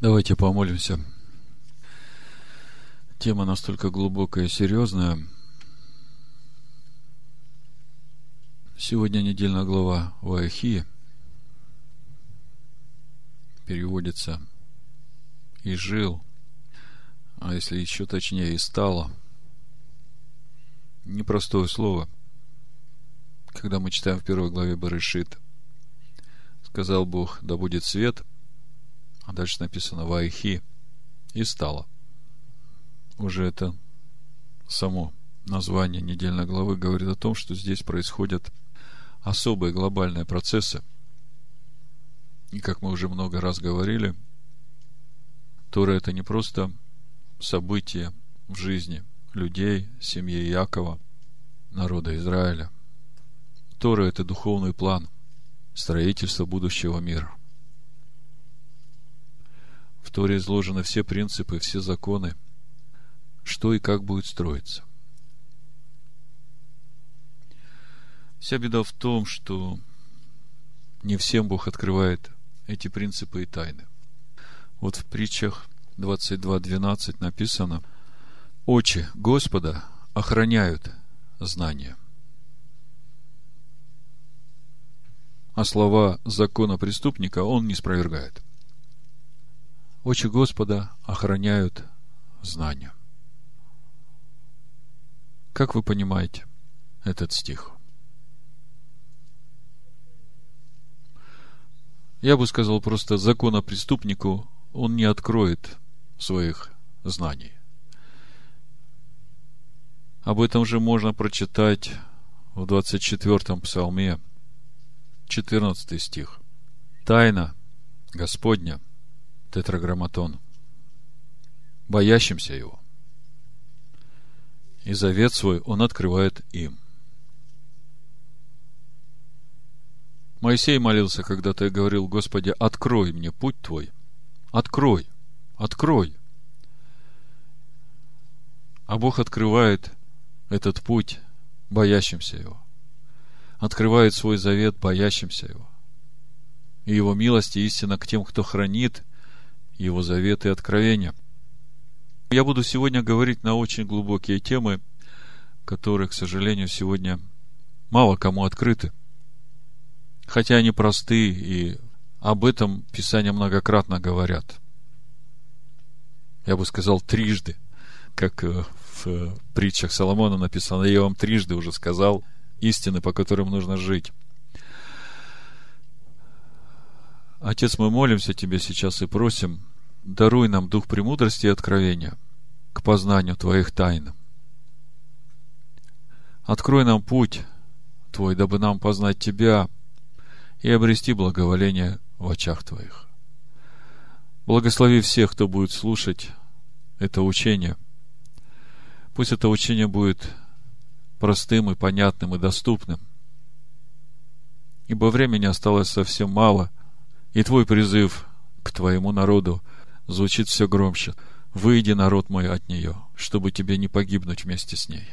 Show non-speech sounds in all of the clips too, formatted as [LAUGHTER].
Давайте помолимся. Тема настолько глубокая и серьезная. Сегодня недельная глава Ваахи переводится «и жил», а если еще точнее «и стало». Непростое слово. Когда мы читаем в первой главе Барышит, сказал Бог, да будет свет, а дальше написано Ваихи, и стало. Уже это само название недельной главы говорит о том, что здесь происходят особые глобальные процессы. И как мы уже много раз говорили, Тора это не просто событие в жизни людей, семьи Якова, народа Израиля. Тора это духовный план строительства будущего мира. В Торе изложены все принципы, все законы, что и как будет строиться. Вся беда в том, что не всем Бог открывает эти принципы и тайны. Вот в притчах 22.12 написано «Очи Господа охраняют знания». А слова закона преступника он не спровергает. Очи Господа охраняют знания. Как вы понимаете этот стих? Я бы сказал просто закона преступнику он не откроет своих знаний. Об этом же можно прочитать в 24-м псалме, 14 стих. Тайна Господня – тетраграмматон, боящимся его. И завет свой он открывает им. Моисей молился когда-то и говорил, Господи, открой мне путь Твой. Открой, открой. А Бог открывает этот путь боящимся Его. Открывает свой завет боящимся Его. И Его милость и истина к тем, кто хранит его заветы и откровения. Я буду сегодня говорить на очень глубокие темы, которые, к сожалению, сегодня мало кому открыты. Хотя они просты, и об этом Писания многократно говорят. Я бы сказал трижды, как э, в притчах Соломона написано, я вам трижды уже сказал истины, по которым нужно жить. Отец, мы молимся Тебе сейчас и просим, даруй нам дух премудрости и откровения к познанию Твоих тайн. Открой нам путь Твой, дабы нам познать Тебя и обрести благоволение в очах Твоих. Благослови всех, кто будет слушать это учение. Пусть это учение будет простым и понятным и доступным. Ибо времени осталось совсем мало, и Твой призыв к Твоему народу – звучит все громче. «Выйди, народ мой, от нее, чтобы тебе не погибнуть вместе с ней».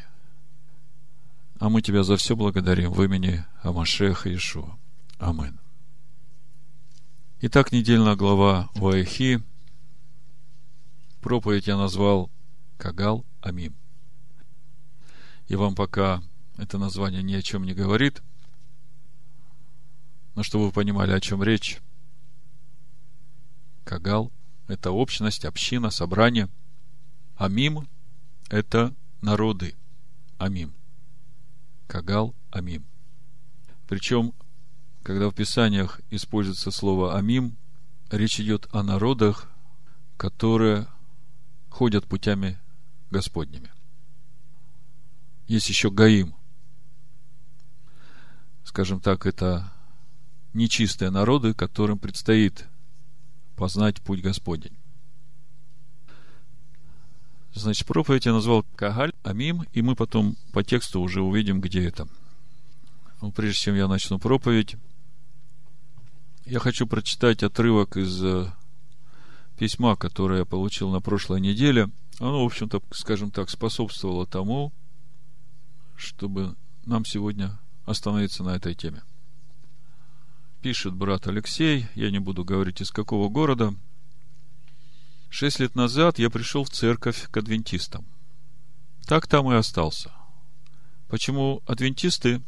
А мы тебя за все благодарим в имени Амашеха Ишуа. Амин. Итак, недельная глава Ваехи. Проповедь я назвал Кагал Амим. И вам пока это название ни о чем не говорит, но чтобы вы понимали, о чем речь. Кагал это общность, община, собрание. Амим – это народы. Амим. Кагал – Амим. Причем, когда в Писаниях используется слово Амим, речь идет о народах, которые ходят путями Господними. Есть еще Гаим. Скажем так, это нечистые народы, которым предстоит познать путь Господень. Значит, проповедь я назвал Кагаль, Амим, и мы потом по тексту уже увидим, где это. Но прежде чем я начну проповедь, я хочу прочитать отрывок из э, письма, которое я получил на прошлой неделе. Оно, в общем-то, скажем так, способствовало тому, чтобы нам сегодня остановиться на этой теме пишет брат Алексей, я не буду говорить из какого города. Шесть лет назад я пришел в церковь к адвентистам. Так там и остался. Почему адвентисты?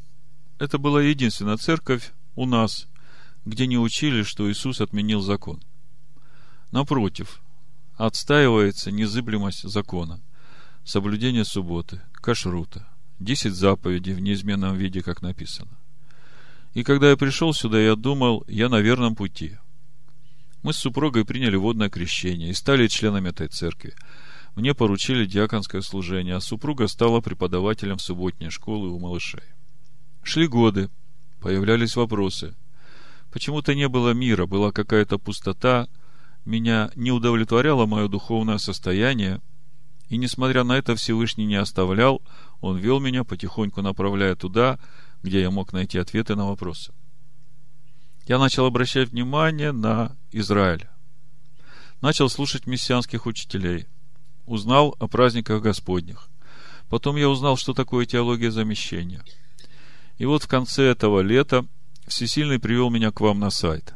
Это была единственная церковь у нас, где не учили, что Иисус отменил закон. Напротив, отстаивается незыблемость закона, соблюдение субботы, кашрута, десять заповедей в неизменном виде, как написано. И когда я пришел сюда, я думал, я на верном пути. Мы с супругой приняли водное крещение и стали членами этой церкви. Мне поручили диаконское служение, а супруга стала преподавателем субботней школы у малышей. Шли годы, появлялись вопросы. Почему-то не было мира, была какая-то пустота, меня не удовлетворяло мое духовное состояние, и, несмотря на это, Всевышний не оставлял, Он вел меня, потихоньку направляя туда, где я мог найти ответы на вопросы. Я начал обращать внимание на Израиль. Начал слушать мессианских учителей. Узнал о праздниках Господних. Потом я узнал, что такое теология замещения. И вот в конце этого лета Всесильный привел меня к вам на сайт.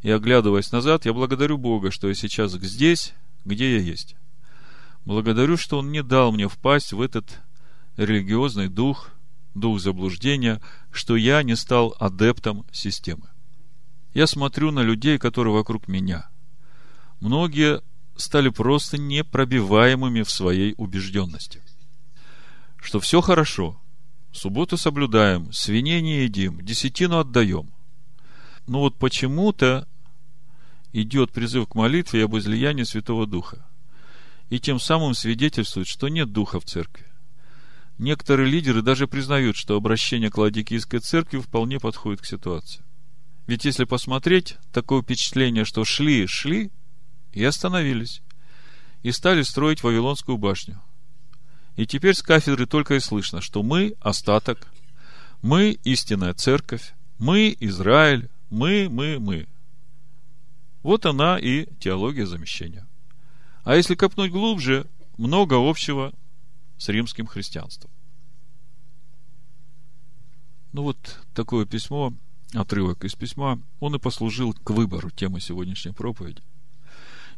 И оглядываясь назад, я благодарю Бога, что я сейчас здесь, где я есть. Благодарю, что Он не дал мне впасть в этот религиозный дух, дух заблуждения, что я не стал адептом системы. Я смотрю на людей, которые вокруг меня. Многие стали просто непробиваемыми в своей убежденности. Что все хорошо, субботу соблюдаем, свиней не едим, десятину отдаем. Но вот почему-то идет призыв к молитве об излиянии Святого Духа. И тем самым свидетельствует, что нет Духа в церкви. Некоторые лидеры даже признают, что обращение к Ладикийской церкви вполне подходит к ситуации. Ведь если посмотреть, такое впечатление, что шли, шли и остановились. И стали строить Вавилонскую башню. И теперь с кафедры только и слышно, что мы остаток, мы истинная церковь, мы Израиль, мы, мы, мы. Вот она и теология замещения. А если копнуть глубже, много общего с римским христианством. Ну вот такое письмо, отрывок из письма, он и послужил к выбору темы сегодняшней проповеди.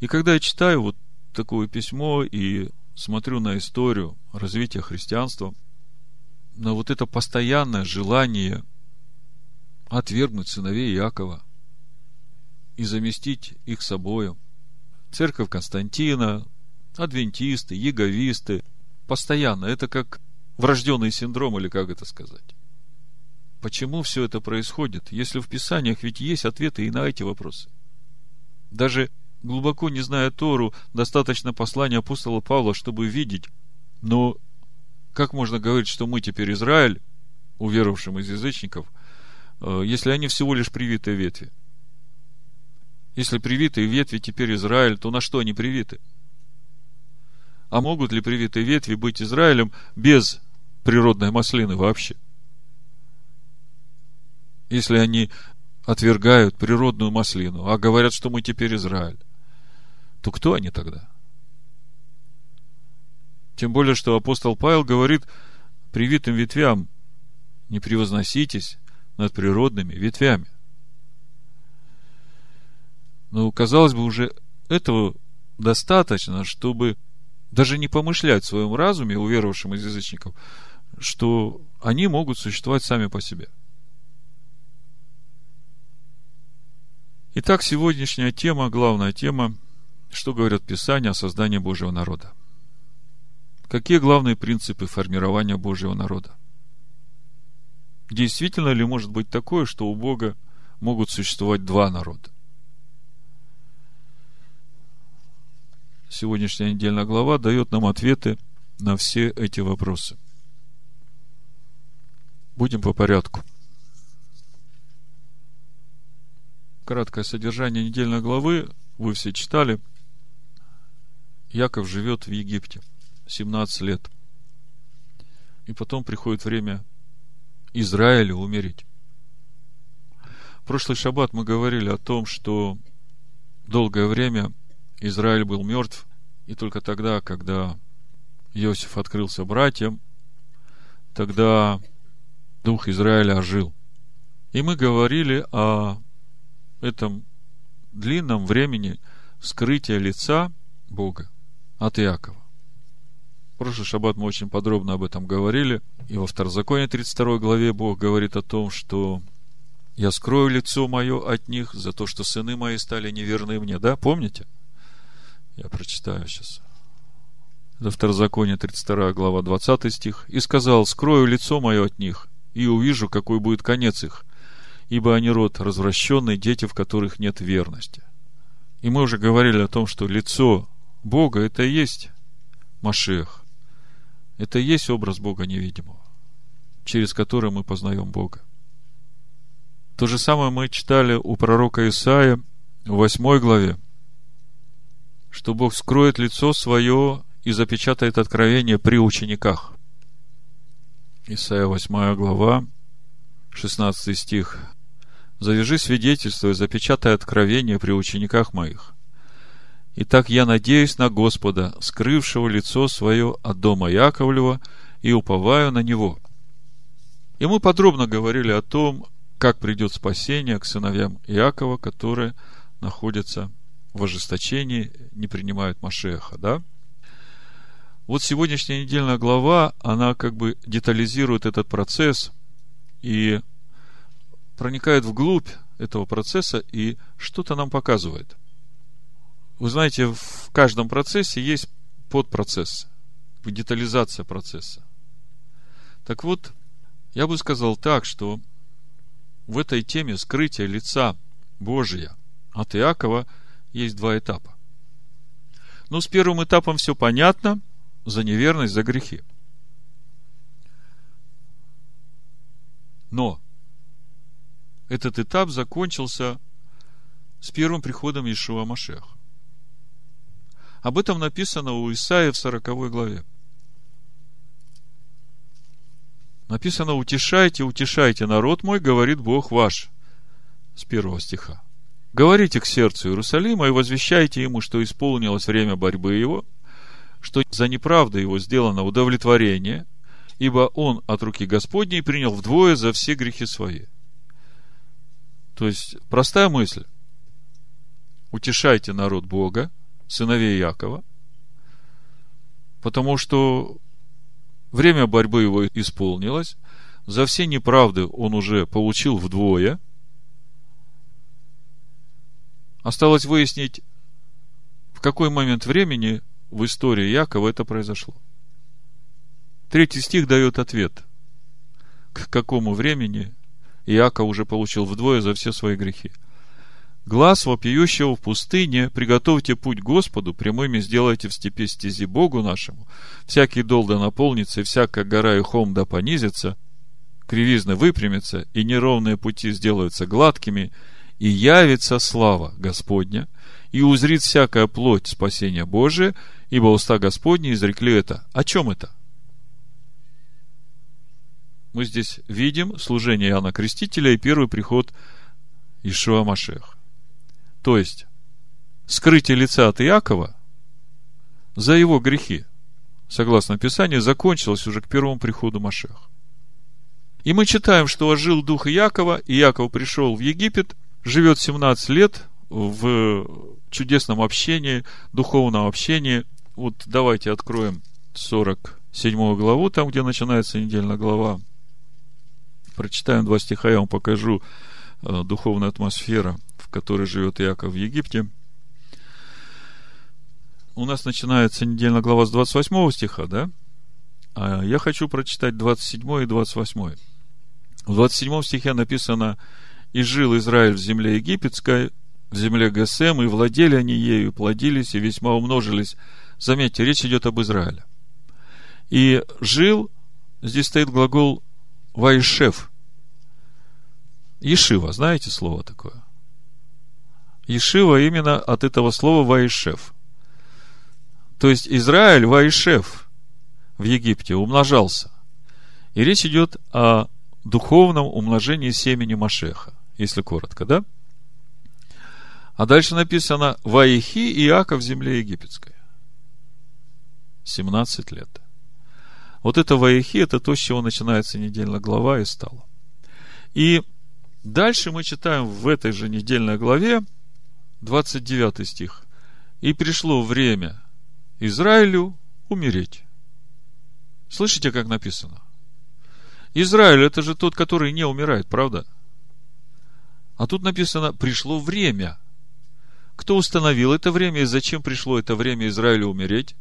И когда я читаю вот такое письмо и смотрю на историю развития христианства, на вот это постоянное желание отвергнуть сыновей Иакова, и заместить их собою. Церковь Константина, адвентисты, яговисты, постоянно. Это как врожденный синдром, или как это сказать. Почему все это происходит, если в Писаниях ведь есть ответы и на эти вопросы? Даже глубоко не зная Тору, достаточно послания апостола Павла, чтобы видеть, но как можно говорить, что мы теперь Израиль, уверовавшим из язычников, э, если они всего лишь привитые ветви? Если привитые ветви теперь Израиль, то на что они привиты? А могут ли привитые ветви быть Израилем без природной маслины вообще? Если они отвергают природную маслину, а говорят, что мы теперь Израиль, то кто они тогда? Тем более, что апостол Павел говорит привитым ветвям, не превозноситесь над природными ветвями. Ну, казалось бы, уже этого достаточно, чтобы даже не помышлять в своем разуме, уверовавшим из язычников, что они могут существовать сами по себе. Итак, сегодняшняя тема, главная тема, что говорят Писания о создании Божьего народа. Какие главные принципы формирования Божьего народа? Действительно ли может быть такое, что у Бога могут существовать два народа? Сегодняшняя недельная глава дает нам ответы на все эти вопросы. Будем по порядку. Краткое содержание недельной главы вы все читали. Яков живет в Египте 17 лет. И потом приходит время Израилю умереть. В прошлый шаббат мы говорили о том, что долгое время Израиль был мертв, и только тогда, когда Иосиф открылся братьям, тогда дух Израиля ожил. И мы говорили о этом длинном времени скрытия лица Бога от Иакова. В прошлый шаббат мы очень подробно об этом говорили. И во Второзаконии 32 главе Бог говорит о том, что я скрою лицо мое от них за то, что сыны мои стали неверны мне. Да, помните? Я прочитаю сейчас. Это Второзаконие, 32 глава, 20 стих. «И сказал, скрою лицо мое от них, и увижу, какой будет конец их, ибо они род развращенный, дети, в которых нет верности». И мы уже говорили о том, что лицо Бога – это и есть Машех. Это и есть образ Бога невидимого, через который мы познаем Бога. То же самое мы читали у пророка Исаия в 8 главе, что Бог скроет лицо свое и запечатает откровение при учениках. Исайя 8 глава, 16 стих. «Завяжи свидетельство и запечатай откровение при учениках моих. Итак, я надеюсь на Господа, скрывшего лицо свое от дома Яковлева, и уповаю на Него». И мы подробно говорили о том, как придет спасение к сыновьям Иакова, которые находятся в ожесточении, не принимают Машеха, да? Вот сегодняшняя недельная глава, она как бы детализирует этот процесс и проникает вглубь этого процесса и что-то нам показывает. Вы знаете, в каждом процессе есть подпроцесс, детализация процесса. Так вот, я бы сказал так, что в этой теме скрытия лица Божия от Иакова есть два этапа. Ну, с первым этапом все понятно, за неверность, за грехи. Но этот этап закончился с первым приходом Ишуа Машеха. Об этом написано у Исаия в 40 главе. Написано, утешайте, утешайте народ мой, говорит Бог ваш. С первого стиха. Говорите к сердцу Иерусалима и возвещайте ему, что исполнилось время борьбы его, что за неправду его сделано удовлетворение, ибо он от руки Господней принял вдвое за все грехи свои. То есть, простая мысль. Утешайте народ Бога, сыновей Якова, потому что Время борьбы его исполнилось. За все неправды он уже получил вдвое. Осталось выяснить, в какой момент времени в истории Якова это произошло. Третий стих дает ответ, к какому времени Иаков уже получил вдвое за все свои грехи – Глаз вопиющего в пустыне, приготовьте путь Господу, прямыми сделайте в степи стези Богу нашему. Всякий дол да наполнится, и всякая гора и холм да понизится, кривизны выпрямятся, и неровные пути сделаются гладкими, и явится слава Господня, и узрит всякая плоть спасения Божия, ибо уста Господни изрекли это. О чем это? Мы здесь видим служение Иоанна Крестителя и первый приход Ишуа Машех. То есть, скрытие лица от Иакова за его грехи, согласно Писанию, закончилось уже к первому приходу Машеха. И мы читаем, что ожил дух Иакова, и Иаков пришел в Египет, живет 17 лет в чудесном общении, духовном общении. Вот давайте откроем 47 главу, там, где начинается недельная глава. Прочитаем два стиха, я вам покажу э, духовная атмосфера – в которой живет Иаков в Египте. У нас начинается недельная глава с 28 стиха, да? А я хочу прочитать 27 и 28. В 27 стихе написано «И жил Израиль в земле египетской, в земле Гесем, и владели они ею, плодились и весьма умножились». Заметьте, речь идет об Израиле. И жил, здесь стоит глагол Вайшев. Ешива, знаете слово такое? Ишива именно от этого слова Ваишев. То есть Израиль Ваишев в Египте умножался. И речь идет о духовном умножении семени Машеха, если коротко, да? А дальше написано Ваихи Иаков в земле египетской. 17 лет. Вот это Ваихи, это то, с чего начинается недельная глава и стало. И дальше мы читаем в этой же недельной главе, 29 стих. и пришло время Израилю умереть. Слышите, как написано? Израиль это же тот, который не умирает, правда? А тут написано, пришло время. Кто установил это время и зачем пришло это время Израилю умереть?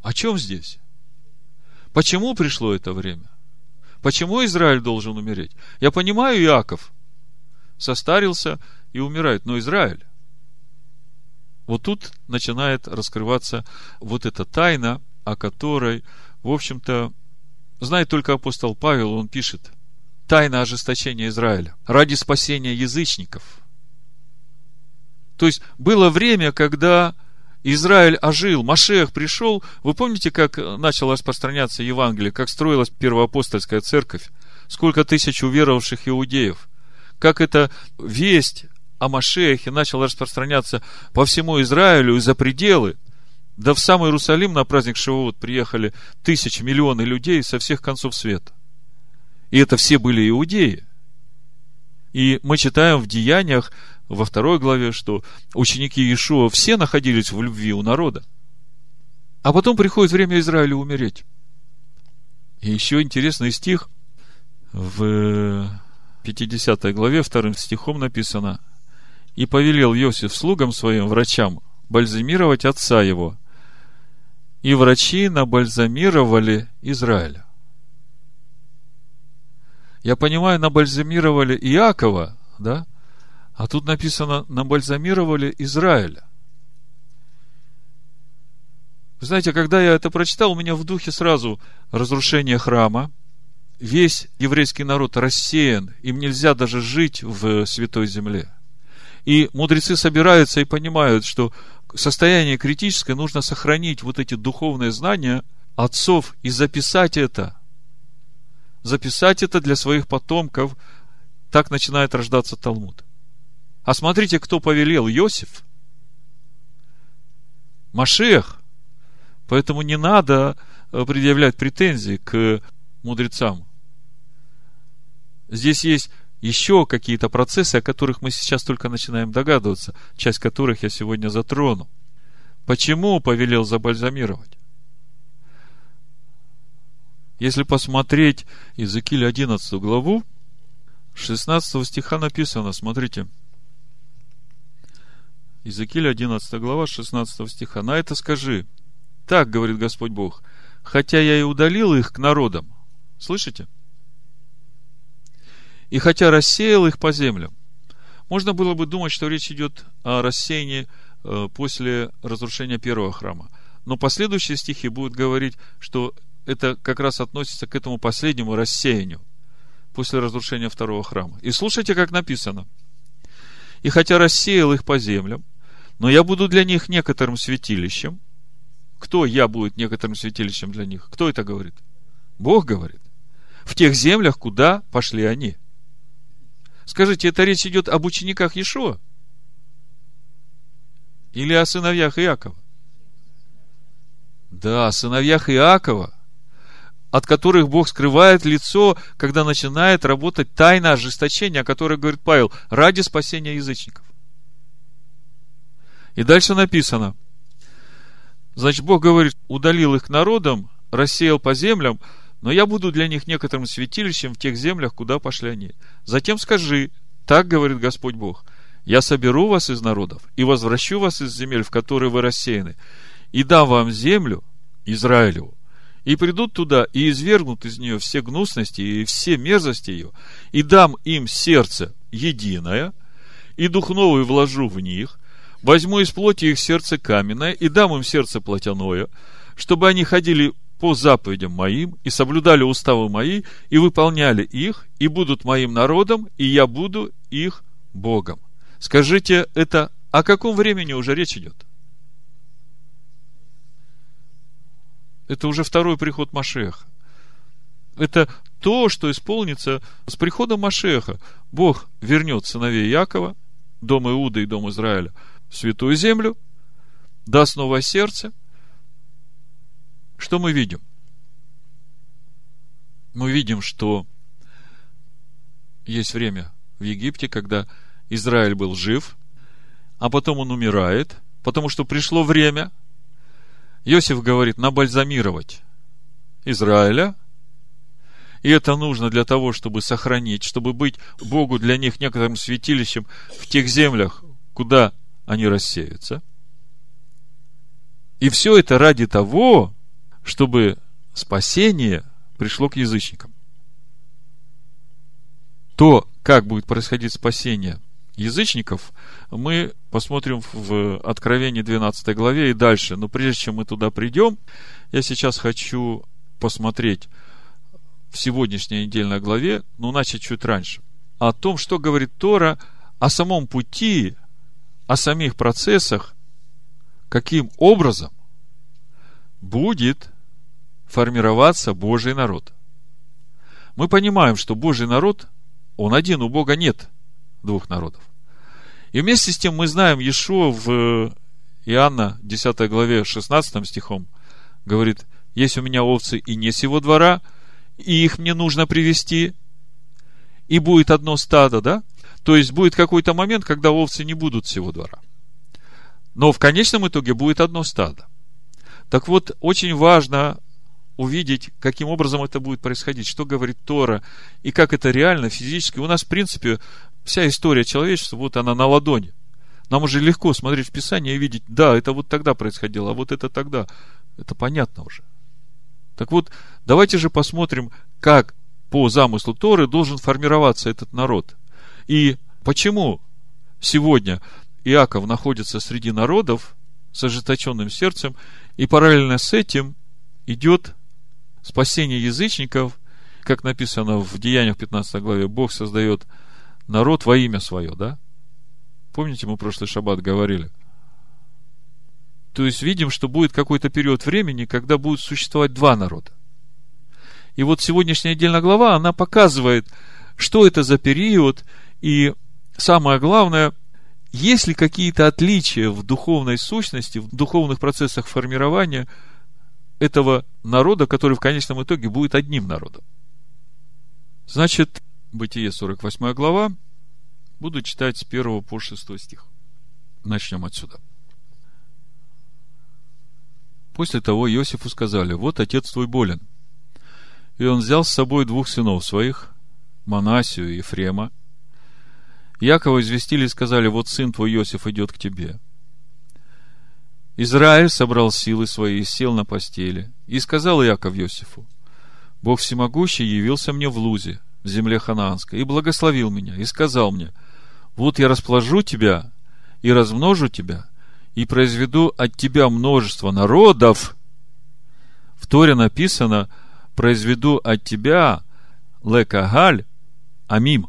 О чем здесь? Почему пришло это время? Почему Израиль должен умереть? Я понимаю, Иаков состарился и умирает, но Израиль. Вот тут начинает раскрываться вот эта тайна, о которой, в общем-то, знает только апостол Павел, он пишет, тайна ожесточения Израиля ради спасения язычников. То есть было время, когда Израиль ожил, Машех пришел. Вы помните, как начало распространяться Евангелие, как строилась первоапостольская церковь? Сколько тысяч уверовавших иудеев? Как эта весть о Машехе начала распространяться по всему Израилю и за пределы? Да в самый Иерусалим на праздник Шивот приехали тысячи, миллионы людей со всех концов света. И это все были иудеи. И мы читаем в Деяниях, во второй главе, что ученики Иешуа все находились в любви у народа. А потом приходит время Израилю умереть. И еще интересный стих в 50 главе, вторым стихом написано «И повелел Иосиф слугам своим, врачам, бальзамировать отца его, и врачи набальзамировали Израиля». Я понимаю, набальзамировали Иакова, да? А тут написано, набальзамировали Израиля. Вы знаете, когда я это прочитал, у меня в духе сразу разрушение храма, весь еврейский народ рассеян, им нельзя даже жить в святой земле. И мудрецы собираются и понимают, что состояние критическое нужно сохранить вот эти духовные знания отцов и записать это. Записать это для своих потомков. Так начинает рождаться Талмуд. А смотрите, кто повелел Иосиф. Машех. Поэтому не надо э, предъявлять претензии к мудрецам. Здесь есть еще какие-то процессы, о которых мы сейчас только начинаем догадываться, часть которых я сегодня затрону. Почему повелел забальзамировать? Если посмотреть Иезекииль 11 главу, 16 стиха написано, смотрите – Иезекииль 11 глава 16 стиха. На это скажи. Так говорит Господь Бог. Хотя я и удалил их к народам. Слышите? И хотя рассеял их по землям. Можно было бы думать, что речь идет о рассеянии э, после разрушения первого храма. Но последующие стихи будут говорить, что это как раз относится к этому последнему рассеянию после разрушения второго храма. И слушайте, как написано. И хотя рассеял их по землям, но я буду для них некоторым святилищем. Кто я будет некоторым святилищем для них? Кто это говорит? Бог говорит. В тех землях, куда пошли они. Скажите, это речь идет об учениках Иешуа? Или о сыновьях Иакова? Да, о сыновьях Иакова, от которых Бог скрывает лицо, когда начинает работать тайна ожесточения, о которой говорит Павел, ради спасения язычников. И дальше написано. Значит, Бог говорит, удалил их народом, рассеял по землям, но я буду для них некоторым святилищем в тех землях, куда пошли они. Затем скажи, так говорит Господь Бог, я соберу вас из народов и возвращу вас из земель, в которые вы рассеяны, и дам вам землю, Израилеву, и придут туда и извергнут из нее все гнусности и все мерзости ее, и дам им сердце единое, и дух новый вложу в них, возьму из плоти их сердце каменное и дам им сердце плотяное, чтобы они ходили по заповедям моим и соблюдали уставы мои и выполняли их, и будут моим народом, и я буду их Богом. Скажите, это о каком времени уже речь идет? Это уже второй приход Машеха. Это то, что исполнится с приходом Машеха. Бог вернет сыновей Якова, дом Иуда и дом Израиля – святую землю, даст новое сердце. Что мы видим? Мы видим, что есть время в Египте, когда Израиль был жив, а потом он умирает, потому что пришло время. Иосиф говорит, набальзамировать Израиля, и это нужно для того, чтобы сохранить, чтобы быть Богу для них некоторым святилищем в тех землях, куда они рассеются. И все это ради того, чтобы спасение пришло к язычникам. То, как будет происходить спасение язычников, мы посмотрим в Откровении 12 главе и дальше. Но прежде чем мы туда придем, я сейчас хочу посмотреть в сегодняшней недельной главе, ну, начать чуть раньше, о том, что говорит Тора о самом пути, о самих процессах, каким образом будет формироваться Божий народ. Мы понимаем, что Божий народ, он один, у Бога нет двух народов. И вместе с тем мы знаем, Иешуа в Иоанна 10 главе 16 стихом говорит, есть у меня овцы и не сего двора, и их мне нужно привести, и будет одно стадо, да? То есть будет какой-то момент, когда овцы не будут всего двора. Но в конечном итоге будет одно стадо. Так вот, очень важно увидеть, каким образом это будет происходить, что говорит Тора, и как это реально, физически. У нас, в принципе, вся история человечества, вот она на ладони. Нам уже легко смотреть в Писание и видеть, да, это вот тогда происходило, а вот это тогда. Это понятно уже. Так вот, давайте же посмотрим, как по замыслу Торы должен формироваться этот народ. И почему сегодня Иаков находится среди народов с ожесточенным сердцем, и параллельно с этим идет спасение язычников, как написано в Деяниях 15 главе, Бог создает народ во имя свое, да? Помните, мы прошлый шаббат говорили – то есть видим, что будет какой-то период времени, когда будут существовать два народа. И вот сегодняшняя отдельная глава, она показывает, что это за период, и самое главное, есть ли какие-то отличия в духовной сущности, в духовных процессах формирования этого народа, который в конечном итоге будет одним народом. Значит, Бытие 48 глава, буду читать с 1 по 6 стих. Начнем отсюда. После того Иосифу сказали, вот отец твой болен. И он взял с собой двух сынов своих, Манасию и Ефрема. Якова известили и сказали, вот сын твой Иосиф идет к тебе. Израиль собрал силы свои и сел на постели. И сказал Яков Иосифу, Бог всемогущий явился мне в Лузе, в земле ханаанской, и благословил меня, и сказал мне, вот я расположу тебя и размножу тебя, и произведу от тебя множество народов, в Торе написано, произведу от тебя лекагаль амим.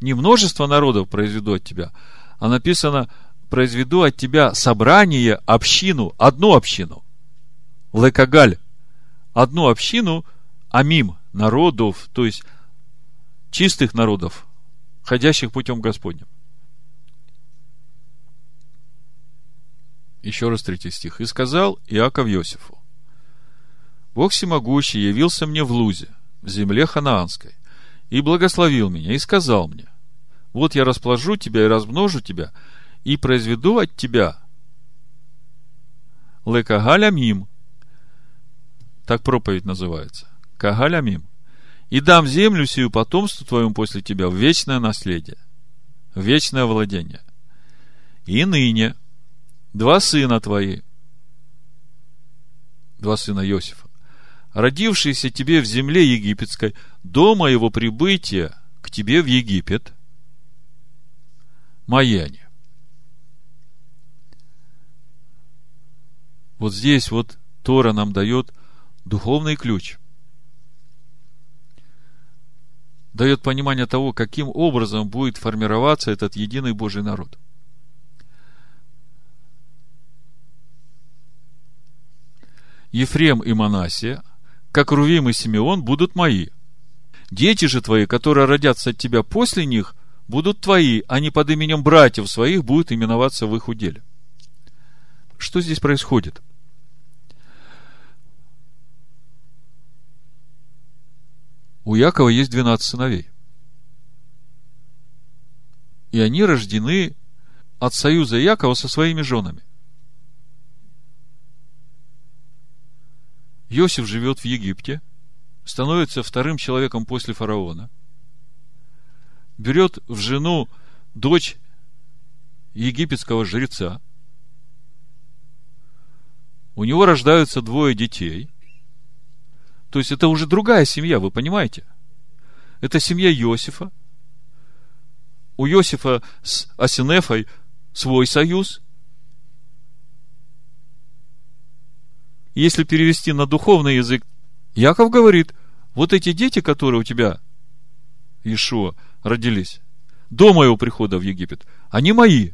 Не множество народов произведу от тебя, а написано, произведу от тебя собрание, общину, одну общину. Лекагаль. Одну общину, амим, народов, то есть чистых народов, ходящих путем Господним. Еще раз третий стих. «И сказал Иаков Иосифу, Бог всемогущий явился мне в Лузе, в земле ханаанской, и благословил меня, и сказал мне, вот я расположу тебя и размножу тебя, и произведу от тебя лекагалямим, так проповедь называется, кагалямим, и дам землю сию потомству твоему после тебя в вечное наследие, в вечное владение. И ныне – два сына твои, два сына Иосифа, родившиеся тебе в земле египетской, до моего прибытия к тебе в Египет, мои они. Вот здесь вот Тора нам дает духовный ключ. Дает понимание того, каким образом будет формироваться этот единый Божий народ – Ефрем и Манасия, как Рувим и Симеон, будут мои. Дети же твои, которые родятся от тебя после них, будут твои, они под именем братьев своих будут именоваться в их уделе. Что здесь происходит? У Якова есть 12 сыновей. И они рождены от союза Якова со своими женами. Иосиф живет в Египте, становится вторым человеком после фараона, берет в жену дочь египетского жреца, у него рождаются двое детей. То есть это уже другая семья, вы понимаете? Это семья Иосифа. У Иосифа с Асинефой свой союз. Если перевести на духовный язык, Яков говорит, вот эти дети, которые у тебя, Ишуа, родились, до моего прихода в Египет, они мои.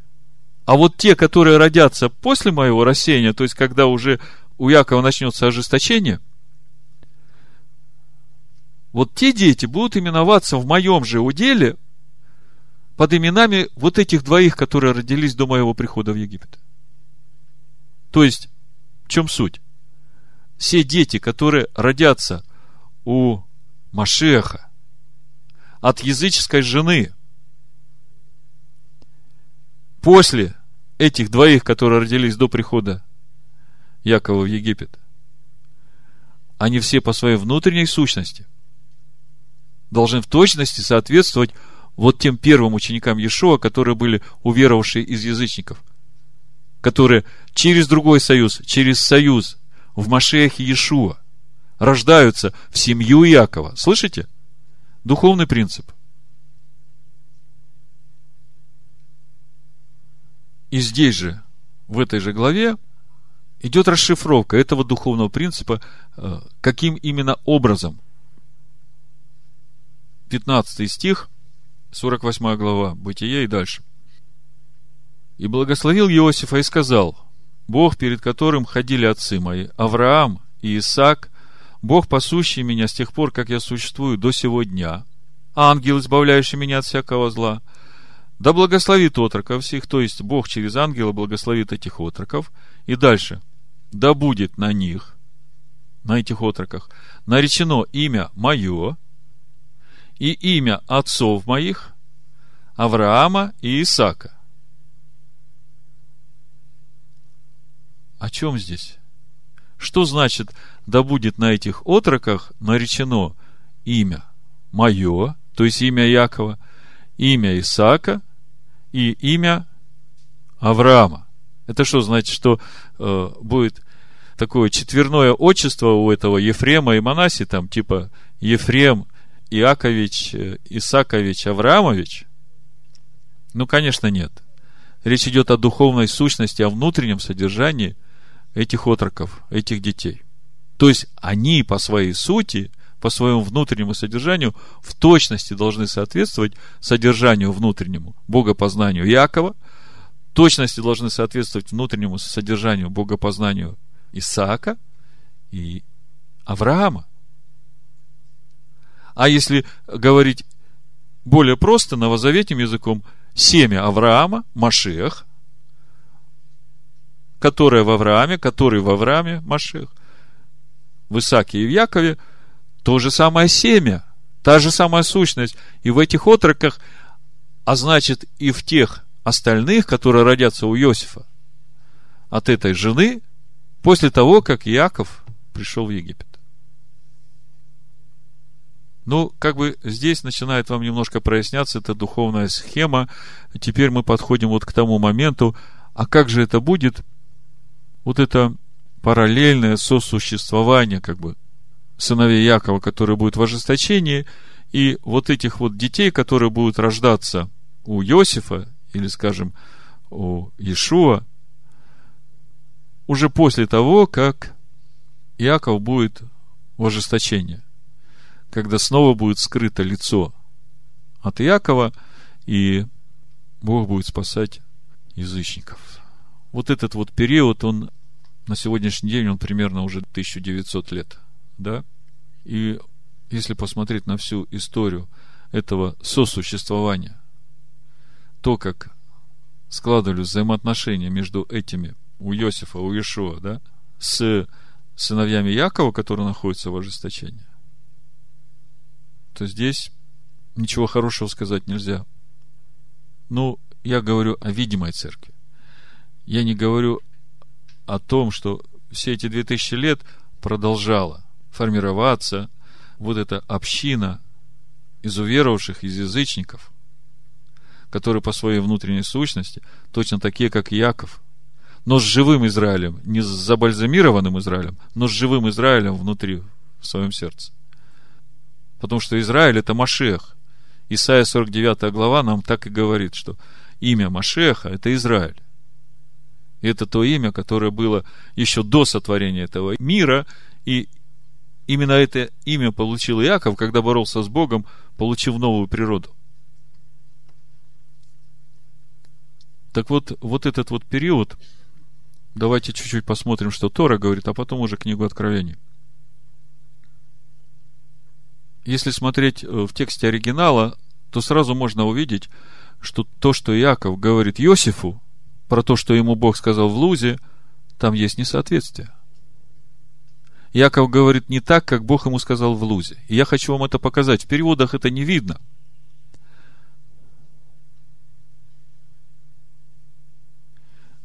А вот те, которые родятся после моего рассеяния, то есть когда уже у Якова начнется ожесточение, вот те дети будут именоваться в моем же уделе под именами вот этих двоих, которые родились до моего прихода в Египет. То есть, в чем суть? Все дети, которые родятся у Машеха от языческой жены – после этих двоих, которые родились до прихода Якова в Египет, они все по своей внутренней сущности должны в точности соответствовать вот тем первым ученикам Иешуа, которые были уверовавшие из язычников, которые через другой союз, через союз в Машехе Иешуа рождаются в семью Якова. Слышите? Духовный принцип – И здесь же, в этой же главе, идет расшифровка этого духовного принципа, э, каким именно образом. 15 стих, 48 глава, Бытие и дальше. «И благословил Иосифа и сказал, Бог, перед которым ходили отцы мои, Авраам и Исаак, Бог, пасущий меня с тех пор, как я существую до сего дня, ангел, избавляющий меня от всякого зла – да благословит отроков всех, то есть Бог через ангела благословит этих отроков. И дальше. Да будет на них, на этих отроках, наречено имя мое и имя отцов моих, Авраама и Исаака. О чем здесь? Что значит, да будет на этих отроках наречено имя мое, то есть имя Якова, имя Исаака – и имя Авраама. Это что значит, что э, будет такое четверное отчество у этого Ефрема и Манаси, там типа Ефрем Иакович, э, Исакович, Авраамович? Ну, конечно, нет. Речь идет о духовной сущности, о внутреннем содержании этих отроков, этих детей. То есть они по своей сути – по своему внутреннему содержанию в точности должны соответствовать содержанию внутреннему, богопознанию Якова, точности должны соответствовать внутреннему содержанию, богопознанию Исаака и Авраама. А если говорить более просто, новозаветным языком, семя Авраама, Машех, которое в Аврааме, который в Аврааме, Машех, в Исааке и в Якове – то же самое семя, та же самая сущность. И в этих отроках, а значит и в тех остальных, которые родятся у Иосифа, от этой жены, после того, как Яков пришел в Египет. Ну, как бы здесь начинает вам немножко проясняться эта духовная схема. Теперь мы подходим вот к тому моменту, а как же это будет? Вот это параллельное сосуществование, как бы, сыновей Якова, которые будут в ожесточении, и вот этих вот детей, которые будут рождаться у Иосифа, или, скажем, у Иешуа, уже после того, как Иаков будет в ожесточении, когда снова будет скрыто лицо от Иакова, и Бог будет спасать язычников. Вот этот вот период, он на сегодняшний день, он примерно уже 1900 лет – да, и если посмотреть на всю историю этого сосуществования, то, как складывались взаимоотношения между этими у Иосифа, у Иешуа, да, с сыновьями Якова, которые находятся в ожесточении, то здесь ничего хорошего сказать нельзя. Ну, я говорю о видимой церкви. Я не говорю о том, что все эти две тысячи лет продолжала формироваться вот эта община из уверовавших, из язычников, которые по своей внутренней сущности точно такие, как Яков, но с живым Израилем, не с забальзамированным Израилем, но с живым Израилем внутри, в своем сердце. Потому что Израиль – это Машех. Исайя 49 глава нам так и говорит, что имя Машеха – это Израиль. И это то имя, которое было еще до сотворения этого мира, и именно это имя получил Иаков, когда боролся с Богом, получив новую природу. Так вот, вот этот вот период, давайте чуть-чуть посмотрим, что Тора говорит, а потом уже книгу Откровений. Если смотреть э, в тексте оригинала, то сразу можно увидеть, что то, что Иаков говорит Иосифу, про то, что ему Бог сказал в Лузе, там есть несоответствие. Яков говорит не так, как Бог ему сказал в Лузе. И я хочу вам это показать. В переводах это не видно.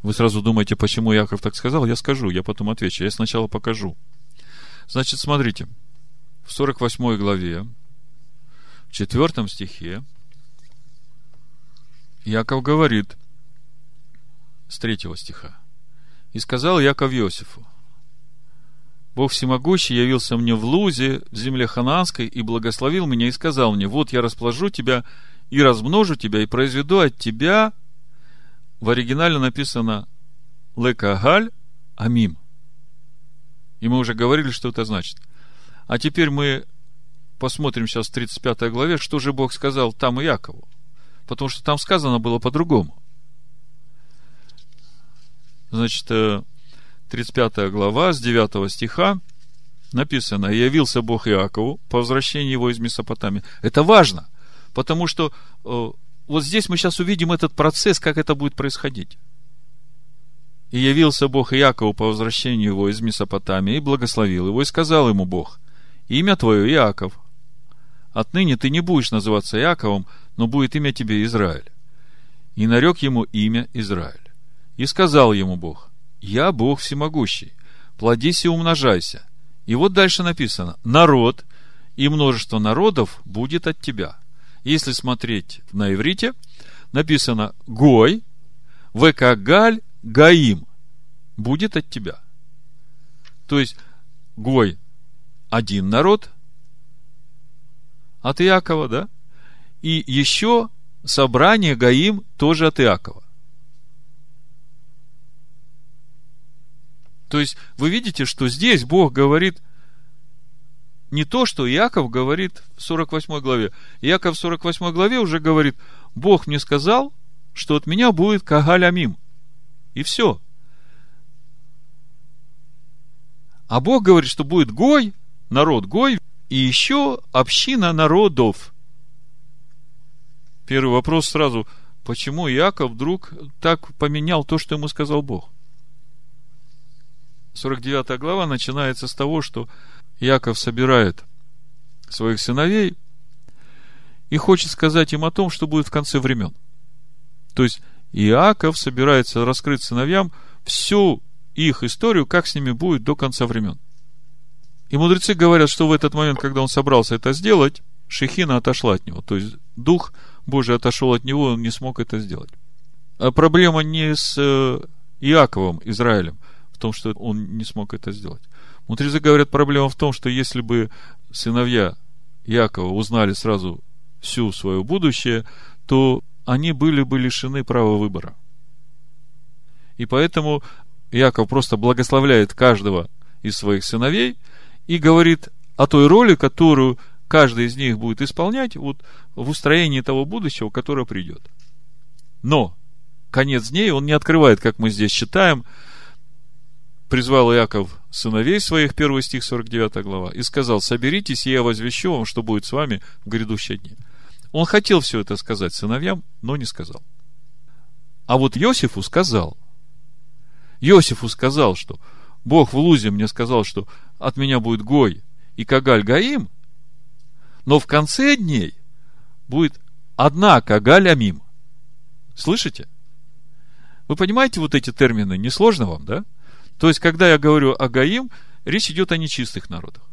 Вы сразу думаете, почему Яков так сказал? Я скажу, я потом отвечу. Я сначала покажу. Значит, смотрите. В 48 главе, в 4 стихе, Яков говорит с 3 стиха. «И сказал Яков Иосифу, Бог всемогущий явился мне в Лузе, в земле Хананской, и благословил меня, и сказал мне, вот я расположу тебя, и размножу тебя, и произведу от тебя, в оригинале написано Лекагаль Амим. И мы уже говорили, что это значит. А теперь мы посмотрим сейчас в 35 главе, что же Бог сказал там и Якову. Потому что там сказано было по-другому. Значит, 35 э, глава с 9 стиха написано, «Явился Бог Иакову по возвращении его из Месопотамии». Это важно, потому что э, вот здесь мы сейчас увидим этот процесс, как это будет происходить. «И явился Бог Иакову по возвращению его из Месопотамии, и благословил его, и сказал ему Бог, имя твое Иаков. Отныне ты не будешь называться Иаковом, но будет имя тебе Израиль. И нарек ему имя Израиль. И сказал ему Бог, я Бог всемогущий, плодись и умножайся. И вот дальше написано, народ и множество народов будет от тебя. Если смотреть на иврите, написано Гой, Векагаль, Гаим будет от тебя. То есть, Гой один народ от Иакова, да? И еще собрание Гаим тоже от Иакова. То есть вы видите, что здесь Бог говорит не то, что Иаков говорит в 48 главе. Иаков в 48 главе уже говорит, Бог мне сказал, что от меня будет Кагаль Амим. И все. А Бог говорит, что будет Гой, народ Гой, и еще община народов. Первый вопрос сразу, почему Иаков вдруг так поменял то, что ему сказал Бог? 49 глава начинается с того, что Яков собирает своих сыновей и хочет сказать им о том, что будет в конце времен. То есть Иаков собирается раскрыть сыновьям всю их историю, как с ними будет до конца времен. И мудрецы говорят, что в этот момент, когда он собрался это сделать, Шехина отошла от него. То есть Дух Божий отошел от него, он не смог это сделать. А проблема не с э, Иаковом, Израилем – том, что он не смог это сделать. Мудрецы говорят, проблема в том, что если бы сыновья Якова узнали сразу всю свое будущее, то они были бы лишены права выбора. И поэтому Яков просто благословляет каждого из своих сыновей и говорит о той роли, которую каждый из них будет исполнять вот в устроении того будущего, которое придет. Но конец дней он не открывает, как мы здесь читаем, призвал Иаков сыновей своих, первый стих, 49 глава, и сказал, соберитесь, и я возвещу вам, что будет с вами в грядущие дни. Он хотел все это сказать сыновьям, но не сказал. А вот Иосифу сказал. Иосифу сказал, что Бог в Лузе мне сказал, что от меня будет Гой и Кагаль Гаим, но в конце дней будет одна Кагаль Амим. Слышите? Вы понимаете вот эти термины? Несложно вам, да? То есть, когда я говорю о Гаим, речь идет о нечистых народах.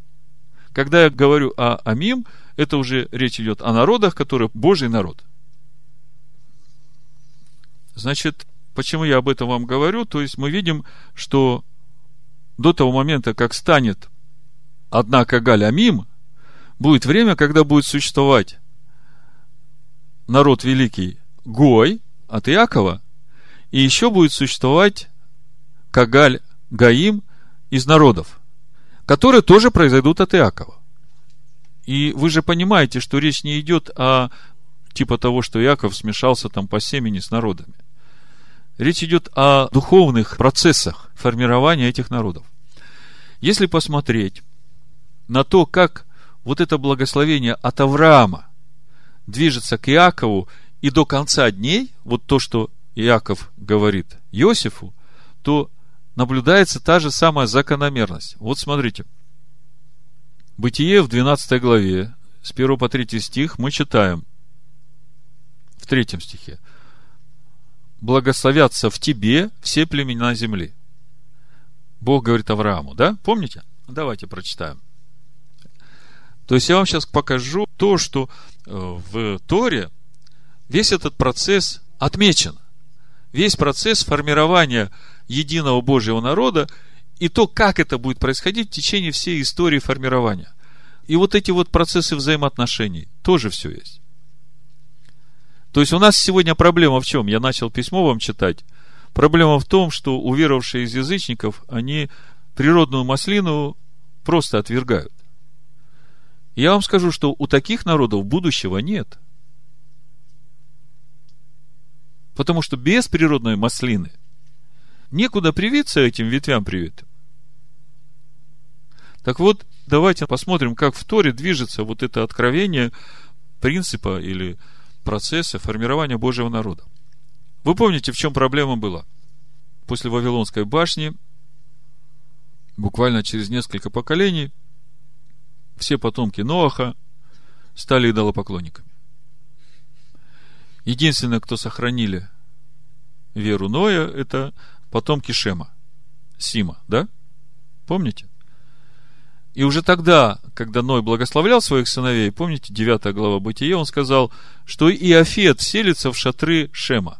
Когда я говорю о Амим, это уже речь идет о народах, которые Божий народ. Значит, почему я об этом вам говорю? То есть, мы видим, что до того момента, как станет одна Кагаль Амим, будет время, когда будет существовать народ великий Гой от Иакова, и еще будет существовать Кагаль Гаим из народов, которые тоже произойдут от Иакова. И вы же понимаете, что речь не идет о типа того, что Иаков смешался там по семени с народами. Речь идет о духовных процессах формирования этих народов. Если посмотреть на то, как вот это благословение от Авраама движется к Иакову и до конца дней, вот то, что Иаков говорит Иосифу, то наблюдается та же самая закономерность. Вот смотрите. Бытие в 12 главе, с 1 по 3 стих мы читаем в третьем стихе. Благословятся в тебе все племена земли. Бог говорит Аврааму, да? Помните? Давайте прочитаем. То есть я вам сейчас покажу то, что э, в Торе весь этот процесс отмечен. Весь процесс формирования единого Божьего народа и то, как это будет происходить в течение всей истории формирования. И вот эти вот процессы взаимоотношений тоже все есть. То есть у нас сегодня проблема в чем? Я начал письмо вам читать. Проблема в том, что уверовавшие из язычников, они природную маслину просто отвергают. Я вам скажу, что у таких народов будущего нет. Потому что без природной маслины – Некуда привиться этим ветвям привитым. Так вот, давайте посмотрим, как в Торе движется вот это откровение принципа или процесса формирования Божьего народа. Вы помните, в чем проблема была? После Вавилонской башни, буквально через несколько поколений, все потомки Ноаха стали идолопоклонниками. Единственное, кто сохранили веру Ноя, это потомки Шема, Сима, да? Помните? И уже тогда, когда Ной благословлял своих сыновей, помните, 9 глава Бытия, он сказал, что Иофет селится в шатры Шема.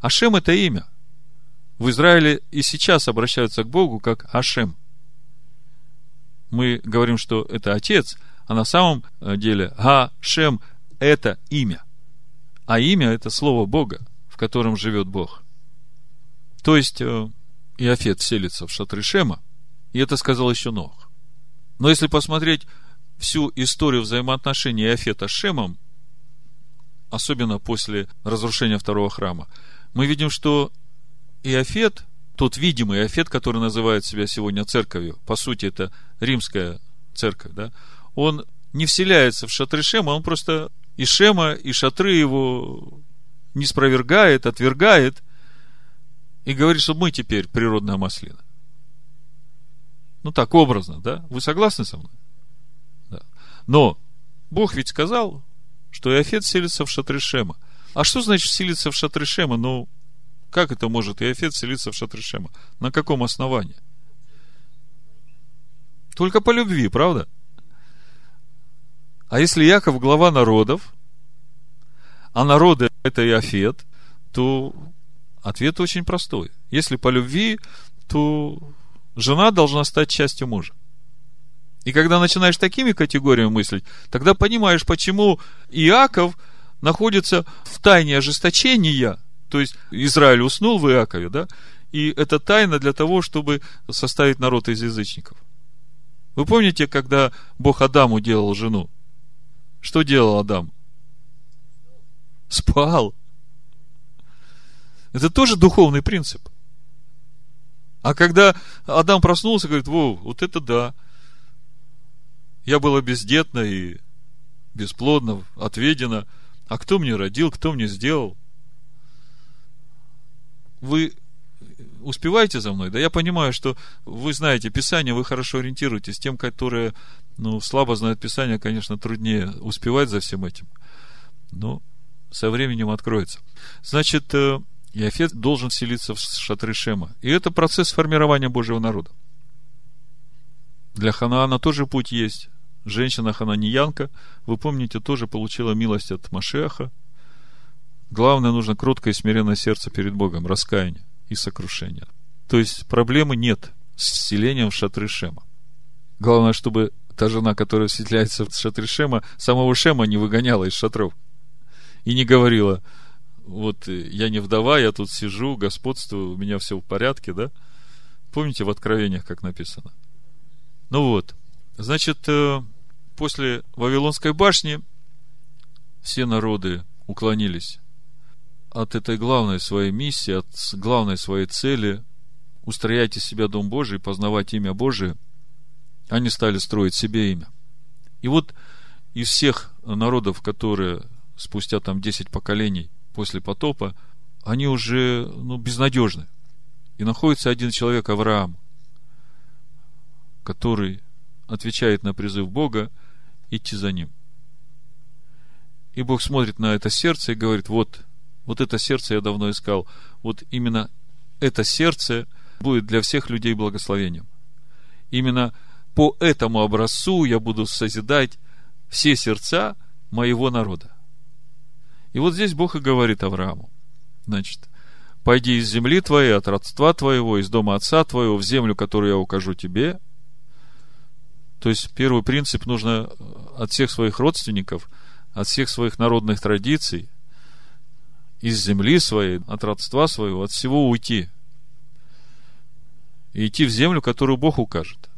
А Шем – это имя. В Израиле и сейчас обращаются к Богу как Ашем. Мы говорим, что это отец, а на самом деле Га-Шем – это имя. А имя – это слово Бога, в котором живет Бог. То есть, э, Иофет селится в шатры Шема, и это сказал еще Нох. Но если посмотреть всю историю взаимоотношений Иофета с Шемом, особенно после разрушения второго храма, мы видим, что Иофет, тот видимый Иофет, который называет себя сегодня церковью, по сути, это римская церковь, да, он не вселяется в шатры Шема, он просто и Шема, и шатры его не спровергает, отвергает, и говорит, что мы теперь природная маслина. Ну, так образно, да? Вы согласны со мной? Да. Но Бог ведь сказал, что Иофет селится в шатре Шема. А что значит селиться в шатре Шема? Ну, как это может Иофет селиться в шатре Шема? На каком основании? Только по любви, правда? А если Яков глава народов, а народы это Иофет, то Ответ очень простой. Если по любви, то жена должна стать частью мужа. И когда начинаешь такими категориями мыслить, тогда понимаешь, почему Иаков находится в тайне ожесточения, то есть Израиль уснул в Иакове, да, и это тайна для того, чтобы составить народ из язычников. Вы помните, когда Бог Адаму делал жену? Что делал Адам? Спал. Это тоже духовный принцип. А когда Адам проснулся, говорит, во, вот это да. Я была бездетна и бесплодна, отведена. А кто мне родил, кто мне сделал? Вы успеваете за мной? Да я понимаю, что вы знаете Писание, вы хорошо ориентируетесь. Тем, которые ну, слабо знают Писание, конечно, труднее успевать за всем этим. Но со временем откроется. Значит, э, Иофет должен селиться в шатры Шема. И это процесс формирования Божьего народа. Для Ханаана тоже путь есть. Женщина Хананьянка, вы помните, тоже получила милость от Машеха. Главное, нужно кроткое и смиренное сердце перед Богом, раскаяние и сокрушение. То есть проблемы нет с селением в шатры Шема. Главное, чтобы та жена, которая вселяется в шатры Шема, самого Шема не выгоняла из шатров. И не говорила, вот я не вдова, я тут сижу, господствую, у меня все в порядке, да? Помните в Откровениях, как написано? Ну вот, значит, э, после Вавилонской башни все народы уклонились от этой главной своей миссии, от главной своей цели устроять из себя Дом Божий, познавать имя Божие, они стали строить себе имя. И вот из всех народов, которые спустя там 10 поколений после потопа, они уже ну, безнадежны. И находится один человек, Авраам, который отвечает на призыв Бога идти за ним. И Бог смотрит на это сердце и говорит, вот, вот это сердце я давно искал. Вот именно это сердце будет для всех людей благословением. Именно по этому образцу я буду созидать все сердца моего народа. И вот здесь Бог и говорит Аврааму, значит, пойди из земли твоей, от родства твоего, из дома отца твоего, в землю, которую я укажу тебе. То есть, первый принцип нужно от всех своих родственников, от всех своих народных традиций, из земли своей, от родства своего, от всего уйти. И идти в землю, которую Бог укажет.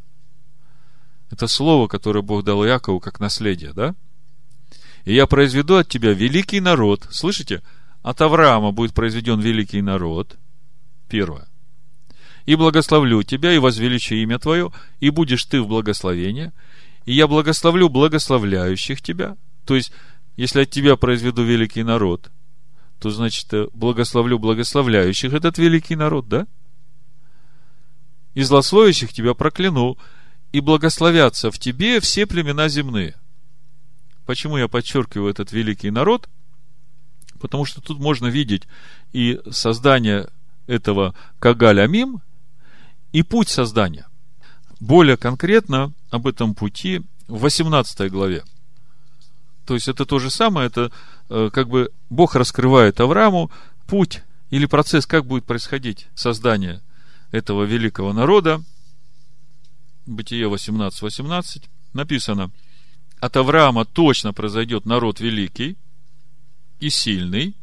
Это слово, которое Бог дал Якову как наследие, да? И я произведу от тебя великий народ. Слышите? От Авраама будет произведен великий народ. Первое. И благословлю тебя, и возвеличу имя твое, и будешь ты в благословении. И я благословлю благословляющих тебя. То есть, если от тебя произведу великий народ, то значит, э, благословлю благословляющих этот великий народ, да? И злословящих тебя прокляну, и благословятся в тебе все племена земные. Почему я подчеркиваю этот великий народ? Потому что тут можно видеть и создание этого Кагаль-Амим, и путь создания. Более конкретно об этом пути в 18 главе. То есть это то же самое, это э, как бы Бог раскрывает Аврааму путь или процесс, как будет происходить создание этого великого народа. Бытие 18.18 18, написано, от Авраама точно произойдет народ великий и сильный.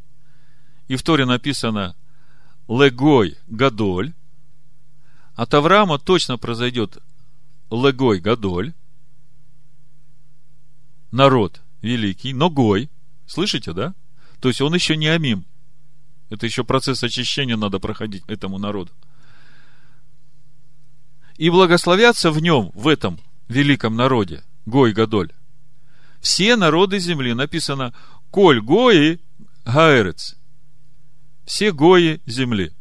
И в Торе написано Легой Гадоль. От Авраама точно произойдет Легой Гадоль. Народ великий, но Гой. Слышите, да? То есть он еще не Амим. Это еще процесс очищения надо проходить этому народу. И благословятся в нем, в этом великом народе, Гой Гадоль. Все народы земли, написано, Коль Гои Гаэрец. Все Гои земли.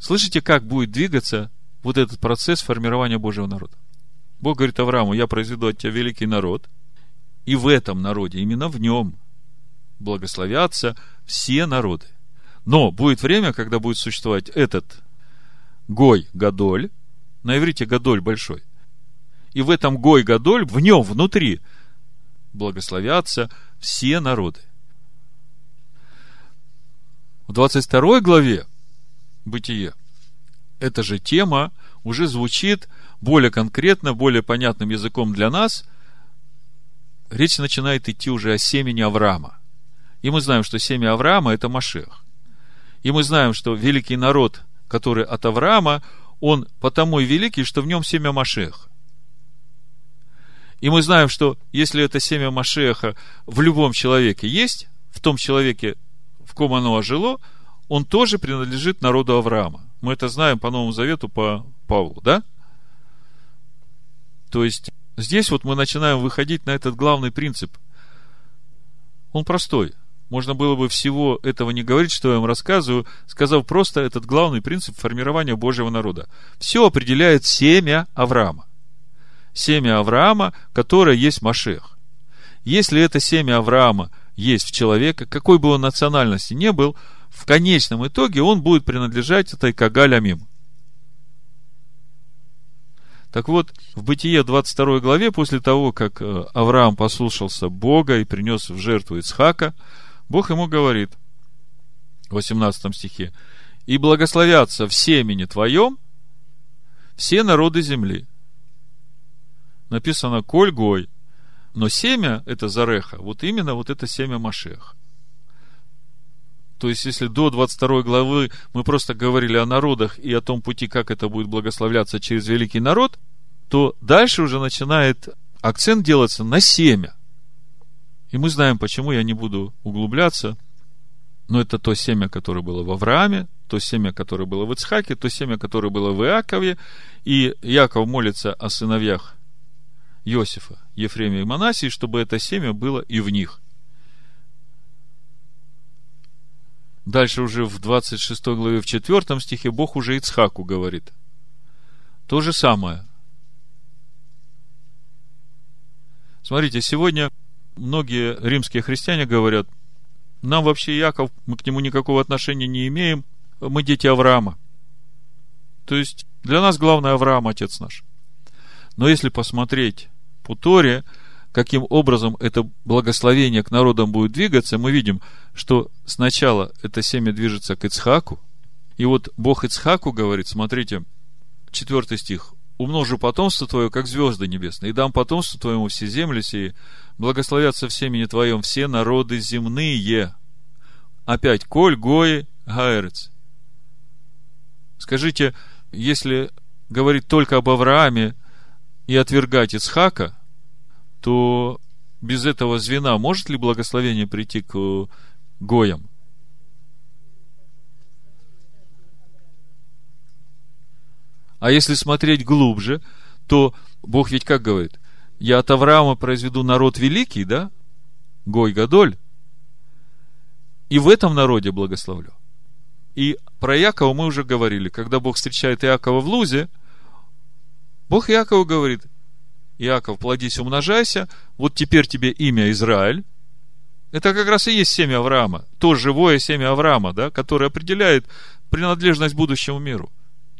Слышите, как будет двигаться вот этот процесс формирования Божьего народа? Бог говорит Аврааму, я произведу от тебя великий народ, и в этом народе, именно в нем, благословятся все народы. Но будет время, когда будет существовать этот Гой Гадоль, на иврите Гадоль большой, и в этом Гой Гадоль, в нем, внутри, благословятся все народы. В 22 главе Бытие. Эта же тема уже звучит более конкретно, более понятным языком для нас. Речь начинает идти уже о семени Авраама. И мы знаем, что семя Авраама – это Машех. И мы знаем, что великий народ, который от Авраама, он потому и великий, что в нем семя Машеха. И мы знаем, что если это семя Машеха в любом человеке есть, в том человеке, в ком оно ожило, он тоже принадлежит народу Авраама. Мы это знаем по Новому Завету, по Павлу, да? То есть, здесь вот мы начинаем выходить на этот главный принцип. Он простой. Можно было бы всего этого не говорить, что я вам рассказываю, сказав просто этот главный принцип формирования Божьего народа. Все определяет семя Авраама. Семя Авраама, которое есть Машех. Если это семя Авраама есть в человека, какой бы он национальности не был, в конечном итоге он будет принадлежать этой Кагалямим. Так вот, в Бытие 22 главе, после того, как э, Авраам послушался Бога и принес в жертву Ицхака, Бог ему говорит, в 18 стихе, «И благословятся в семени твоем все народы земли». Написано «Коль гой», но семя, это Зареха, вот именно вот это семя Машех. То есть, если до 22 главы мы просто говорили о народах и о том пути, как это будет благословляться через великий народ, то дальше уже начинает акцент делаться на семя. И мы знаем, почему я не буду углубляться. Но это то семя, которое было в Аврааме, то семя, которое было в Ицхаке, то семя, которое было в Иакове. И Яков молится о сыновьях Иосифа, Ефремия и Манасии, чтобы это семя было и в них. Дальше уже в 26 главе, в 4 стихе Бог уже Ицхаку говорит. То же самое. Смотрите, сегодня многие римские христиане говорят, нам вообще Яков, мы к нему никакого отношения не имеем, мы дети Авраама. То есть, для нас главное Авраам, отец наш. Но если посмотреть по Торе, каким образом это благословение к народам будет двигаться, мы видим, что сначала это семя движется к Ицхаку, и вот Бог Ицхаку говорит, смотрите, четвертый стих, умножу потомство твое, как звезды небесные, и дам потомство твоему все земли сии, благословятся в семени твоем все народы земные. Опять, коль, гои, гаэрец. Скажите, если говорить только об Аврааме и отвергать Ицхака, то без этого звена может ли благословение прийти к э, Гоям? А если смотреть глубже, то Бог ведь как говорит? Я от Авраама произведу народ великий, да? Гой Гадоль. И в этом народе благословлю. И про Якова мы уже говорили. Когда Бог встречает Иакова в Лузе, Бог Иакову говорит, Иаков, плодись, умножайся, вот теперь тебе имя Израиль. Это как раз и есть семя Авраама, то живое семя Авраама, да, которое определяет принадлежность будущему миру.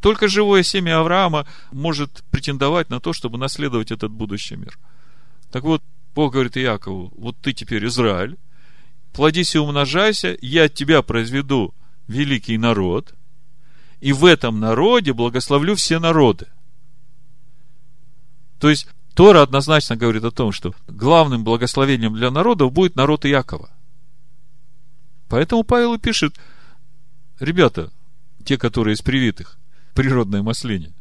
Только живое семя Авраама может претендовать на то, чтобы наследовать этот будущий мир. Так вот, Бог говорит Иакову, вот ты теперь Израиль, плодись и умножайся, я от тебя произведу великий народ, и в этом народе благословлю все народы. То есть, Тора однозначно говорит о том, что главным благословением для народов будет народ Иакова. Поэтому Павел и пишет, ребята, те, которые из привитых, природное масление,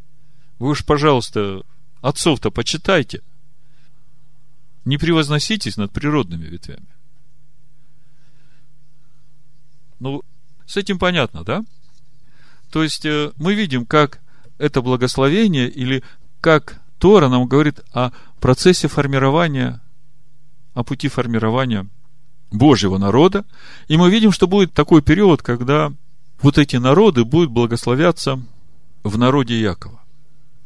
вы уж, пожалуйста, отцов-то почитайте. Не превозноситесь над природными ветвями. Ну, с этим понятно, да? То есть, э, мы видим, как это благословение или как Тора нам говорит о процессе формирования, о пути формирования Божьего народа. И мы видим, что будет такой период, когда вот эти народы будут благословляться в народе Якова.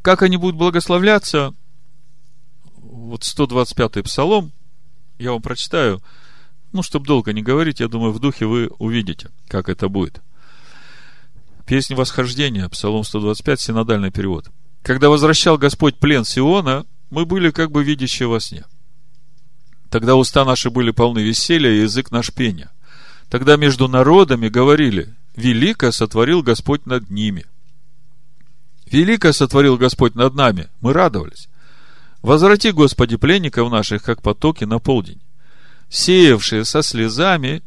Как они будут благословляться? Вот 125-й псалом, я вам прочитаю, ну, чтобы долго не говорить, я думаю, в духе вы увидите, как это будет. Песня восхождения, Псалом 125, синодальный перевод – когда возвращал Господь плен Сиона, мы были как бы видящие во сне. Тогда уста наши были полны веселья, и язык наш пения. Тогда между народами говорили, велико сотворил Господь над ними. Велико сотворил Господь над нами, мы радовались. Возврати, Господи, пленников наших, как потоки на полдень. Сеявшие со слезами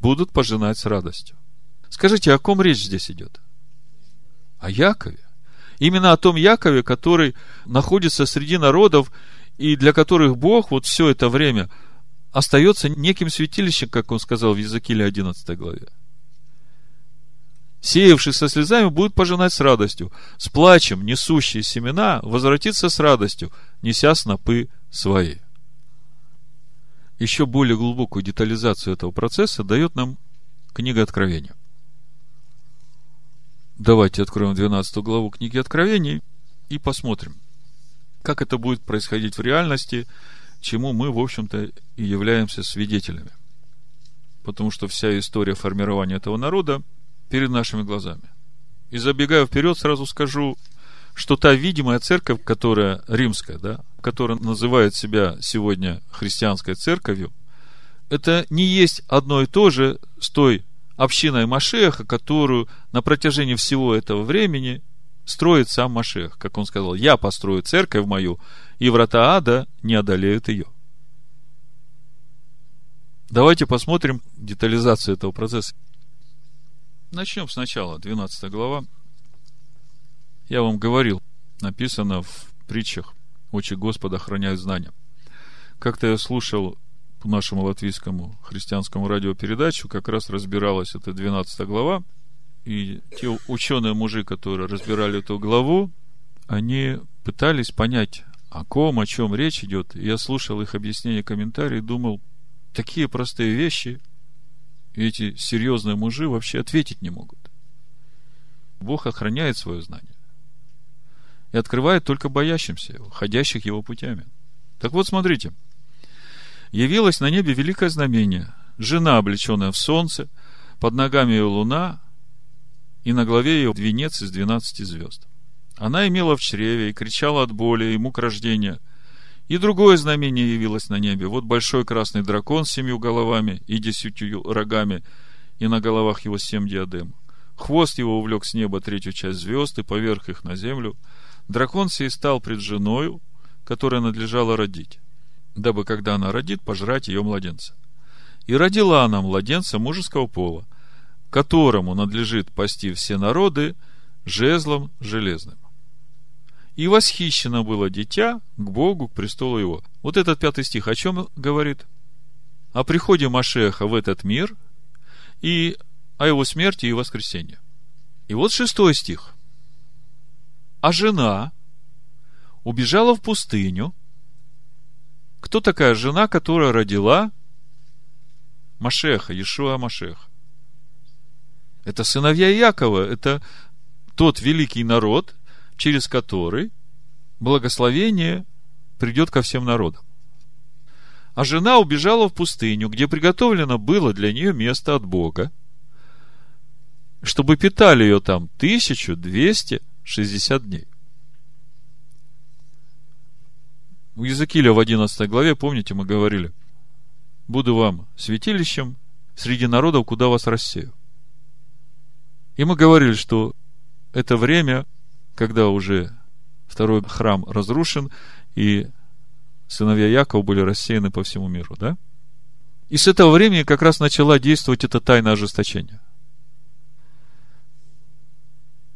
будут пожинать с радостью. Скажите, о ком речь здесь идет? О Якове. Именно о том Якове, который находится среди народов, и для которых Бог вот все это время остается неким святилищем, как он сказал в Языкиле 11 главе. Сеявший со слезами будет пожинать с радостью. С плачем несущие семена возвратится с радостью, неся снопы свои. Еще более глубокую детализацию этого процесса дает нам книга Откровения. Давайте откроем 12 главу книги Откровений и посмотрим, как это будет происходить в реальности, чему мы, в общем-то, и являемся свидетелями. потому что вся история формирования этого народа перед нашими глазами. И забегая вперед, сразу скажу, что та видимая церковь, которая римская, да, которая называет себя сегодня христианской церковью, это не есть одно и то же с той общиной Машеха, которую на протяжении всего этого времени строит сам Машех. Как он сказал, я построю церковь мою, и врата ада не одолеют ее. Давайте посмотрим детализацию этого процесса. Начнем сначала, 12 глава. Я вам говорил, написано в притчах, очи Господа охраняют знания. Как-то я слушал по нашему латвийскому христианскому радиопередачу, как раз разбиралась эта 12 глава, и те ученые мужи, которые разбирали эту главу, они пытались понять, о ком, о чем речь идет. Я слушал их объяснения, комментарии, думал, такие простые вещи эти серьезные мужи вообще ответить не могут. Бог охраняет свое знание и открывает только боящимся его, ходящих его путями. Так вот, смотрите. Явилось на небе великое знамение. Жена, облеченная в солнце, под ногами ее луна, и на главе ее венец из двенадцати звезд. Она имела в чреве и кричала от боли и мук рождения. И другое знамение явилось на небе. Вот большой красный дракон с семью головами и десятью рогами, и на головах его семь диадем. Хвост его увлек с неба третью часть звезд и поверх их на землю. Дракон сей стал пред женою, которая надлежала родить, дабы, когда она родит, пожрать ее младенца. И родила она младенца мужеского пола, которому надлежит пасти все народы жезлом железным. И восхищено было дитя к Богу, к престолу его. Вот этот пятый стих о чем говорит? О приходе Машеха в этот мир и о его смерти и воскресении. И вот шестой стих. А жена убежала в пустыню. Кто такая жена, которая родила Машеха, Иешуа Машеха? Это сыновья Якова, это тот великий народ, через который благословение придет ко всем народам. А жена убежала в пустыню, где приготовлено было для нее место от Бога, чтобы питали ее там 1260 дней. У Языкиля в 11 главе, помните, мы говорили, буду вам святилищем среди народов, куда вас рассею. И мы говорили, что это время когда уже второй храм разрушен, и сыновья Якова были рассеяны по всему миру, да? И с этого времени как раз начала действовать эта тайна ожесточения.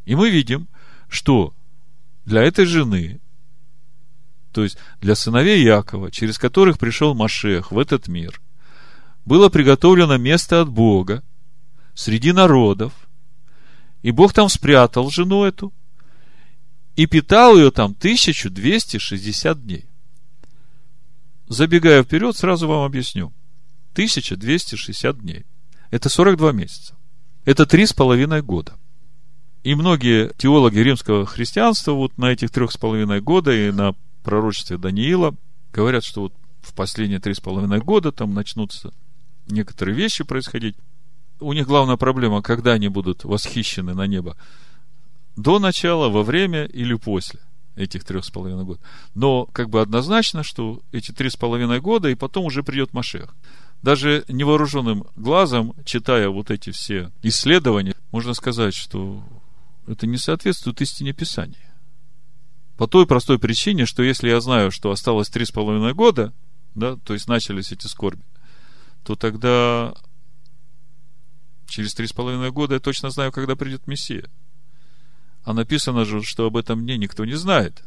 И мы видим, что для этой жены, то есть для сыновей Якова, через которых пришел Машех в этот мир, было приготовлено место от Бога среди народов, и Бог там спрятал жену эту, и питал ее там 1260 дней. Забегая вперед, сразу вам объясню. 1260 дней. Это 42 месяца. Это три с половиной года. И многие теологи римского христианства вот на этих трех с половиной года и на пророчестве Даниила говорят, что вот в последние три с половиной года там начнутся некоторые вещи происходить. У них главная проблема, когда они будут восхищены на небо до начала, во время или после этих трех с половиной год. Но как бы однозначно, что эти три с половиной года, и потом уже придет Машех. Даже невооруженным глазом, читая вот эти все исследования, можно сказать, что это не соответствует истине Писания. По той простой причине, что если я знаю, что осталось три с половиной года, да, то есть начались эти скорби, то тогда через три с половиной года я точно знаю, когда придет Мессия. А написано же, что об этом мне никто не знает.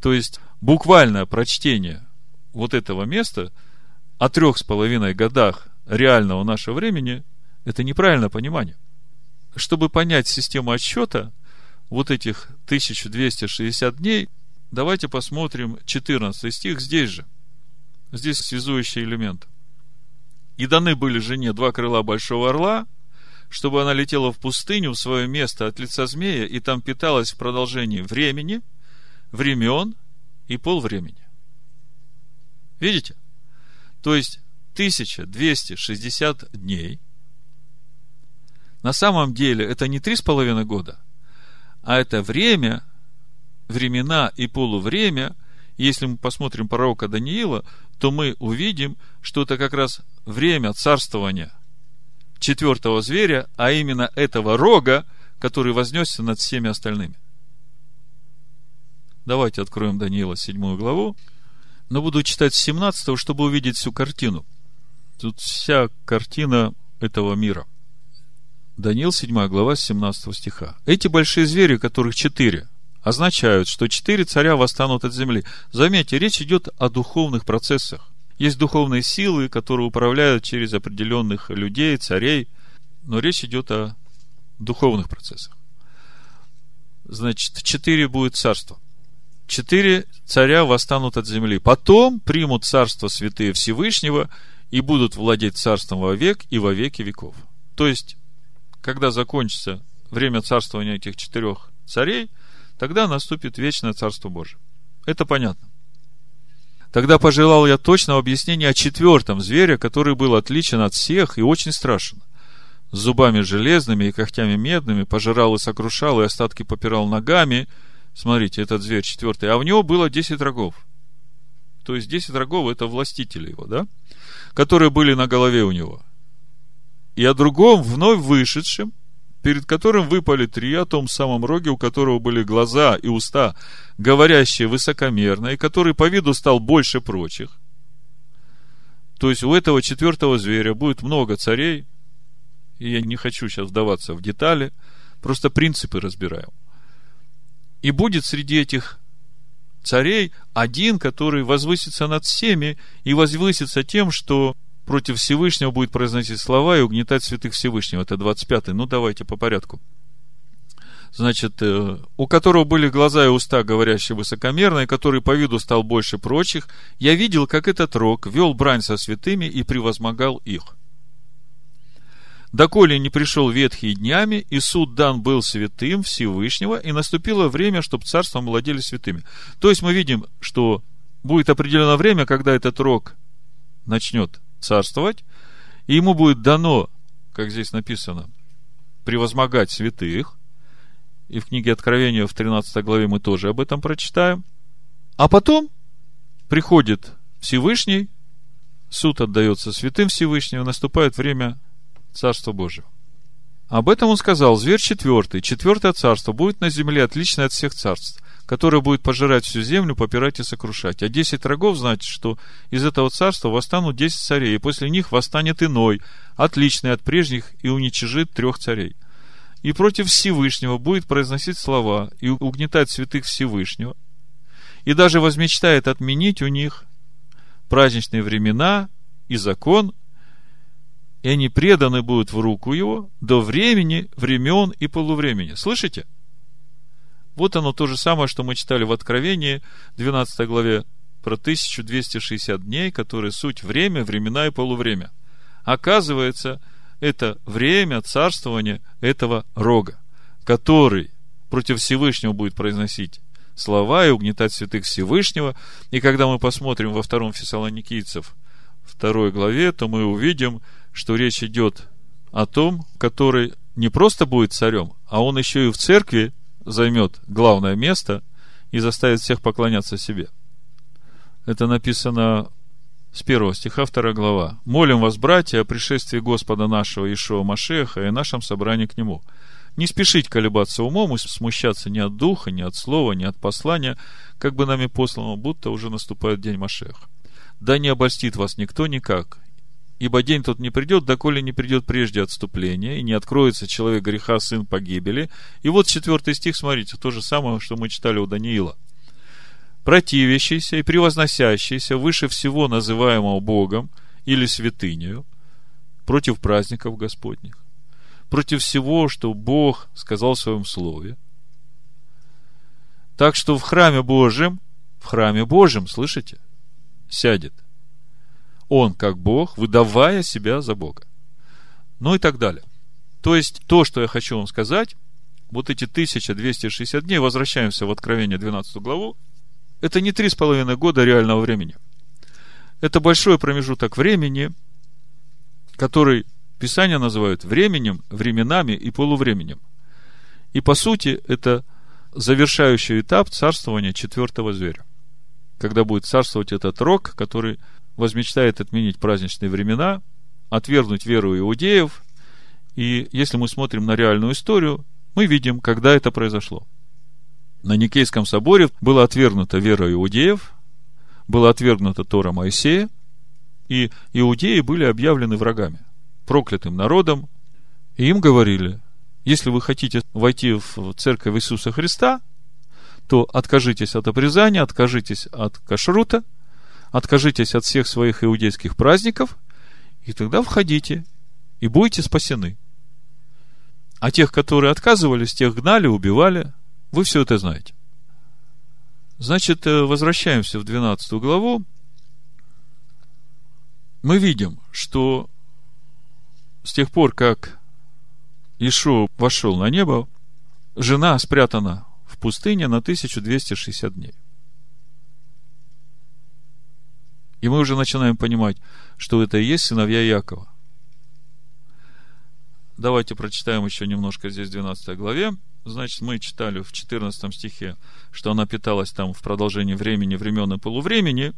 То есть, буквальное прочтение вот этого места о трех с половиной годах реального нашего времени – это неправильное понимание. Чтобы понять систему отсчета вот этих 1260 дней, давайте посмотрим 14 стих здесь же. Здесь связующий элемент. «И даны были жене два крыла большого орла – чтобы она летела в пустыню, в свое место от лица змея, и там питалась в продолжении времени, времен и полвремени. Видите? То есть, 1260 дней. На самом деле это не три с половиной года, а это время, времена и полувремя. Если мы посмотрим пророка Даниила, то мы увидим, что это как раз время царствования четвертого зверя, а именно этого рога, который вознесся над всеми остальными. Давайте откроем Даниила 7 главу, но буду читать с 17, чтобы увидеть всю картину. Тут вся картина этого мира. Даниил 7 глава 17 стиха. Эти большие звери, которых четыре, означают, что четыре царя восстанут от земли. Заметьте, речь идет о духовных процессах. Есть духовные силы, которые управляют через определенных людей, царей, но речь идет о духовных процессах. Значит, четыре будет царства. Четыре царя восстанут от земли. Потом примут царство святые Всевышнего и будут владеть царством во век и во веки веков. То есть, когда закончится время царствования этих четырех царей, тогда наступит вечное царство Божие. Это понятно. Тогда пожелал я точного объяснения о четвертом звере, который был отличен от всех и очень страшен. С зубами железными и когтями медными пожирал и сокрушал, и остатки попирал ногами. Смотрите, этот зверь четвертый. А в него было десять рогов. То есть десять рогов это властители его, да? Которые были на голове у него. И о другом, вновь вышедшем, перед которым выпали три, о том самом роге, у которого были глаза и уста, говорящие высокомерно, и который по виду стал больше прочих. То есть у этого четвертого зверя будет много царей, и я не хочу сейчас вдаваться в детали, просто принципы разбираю. И будет среди этих царей один, который возвысится над всеми и возвысится тем, что против Всевышнего будет произносить слова и угнетать святых Всевышнего. Это 25-й. Ну, давайте по порядку. Значит, э, у которого были глаза и уста, говорящие высокомерно, и который по виду стал больше прочих, я видел, как этот рок вел брань со святыми и превозмогал их. Доколе не пришел ветхий днями, и суд дан был святым Всевышнего, и наступило время, чтобы царством владели святыми. То есть мы видим, что будет определенное время, когда этот рок начнет царствовать, и ему будет дано, как здесь написано, превозмогать святых. И в книге Откровения в 13 главе мы тоже об этом прочитаем. А потом приходит Всевышний, суд отдается святым Всевышнего, наступает время Царства Божьего. Об этом он сказал, зверь четвертый, четвертое царство будет на земле отличное от всех царств которое будет пожирать всю землю, попирать и сокрушать. А десять рогов, значит, что из этого царства восстанут десять царей, и после них восстанет иной, отличный от прежних, и уничижит трех царей. И против Всевышнего будет произносить слова и угнетать святых Всевышнего, и даже возмечтает отменить у них праздничные времена и закон, и они преданы будут в руку его до времени, времен и полувремени. Слышите? Вот оно то же самое, что мы читали в Откровении, 12 главе, про 1260 дней, которые суть время, времена и полувремя. Оказывается, это время царствования этого рога, который против Всевышнего будет произносить слова и угнетать святых Всевышнего. И когда мы посмотрим во втором Фессалоникийцев, второй главе, то мы увидим, что речь идет о том, который не просто будет царем, а он еще и в церкви займет главное место и заставит всех поклоняться себе. Это написано с первого стиха, вторая глава. «Молим вас, братья, о пришествии Господа нашего Ишуа Машеха и нашем собрании к Нему. Не спешить колебаться умом и смущаться ни от духа, ни от слова, ни от послания, как бы нами послано, будто уже наступает день Машеха. Да не обольстит вас никто никак, Ибо день тот не придет, доколе не придет прежде отступления, и не откроется человек греха, сын погибели. И вот четвертый стих, смотрите, то же самое, что мы читали у Даниила. Противящийся и превозносящийся выше всего называемого Богом или святынею, против праздников Господних, против всего, что Бог сказал в своем слове. Так что в храме Божьем, в храме Божьем, слышите, сядет – он как Бог, выдавая себя за Бога. Ну и так далее. То есть, то, что я хочу вам сказать, вот эти 1260 дней, возвращаемся в Откровение 12 главу, это не три с половиной года реального времени. Это большой промежуток времени, который Писание называют временем, временами и полувременем. И по сути это завершающий этап царствования четвертого зверя. Когда будет царствовать этот рок, который возмечтает отменить праздничные времена, отвергнуть веру иудеев. И если мы смотрим на реальную историю, мы видим, когда это произошло. На Никейском соборе была отвергнута вера иудеев, была отвергнута Тора Моисея, и иудеи были объявлены врагами, проклятым народом, и им говорили, если вы хотите войти в церковь Иисуса Христа, то откажитесь от обрезания, откажитесь от кашрута, откажитесь от всех своих иудейских праздников, и тогда входите, и будете спасены. А тех, которые отказывались, тех гнали, убивали. Вы все это знаете. Значит, э, возвращаемся в 12 главу. Мы видим, что с тех пор, как Ишуа вошел на небо, жена спрятана в пустыне на 1260 дней. И мы уже начинаем понимать, что это и есть сыновья Якова. Давайте прочитаем еще немножко здесь в 12 главе. Значит, мы читали в 14 стихе, что она питалась там в продолжении времени, времен и полувремени.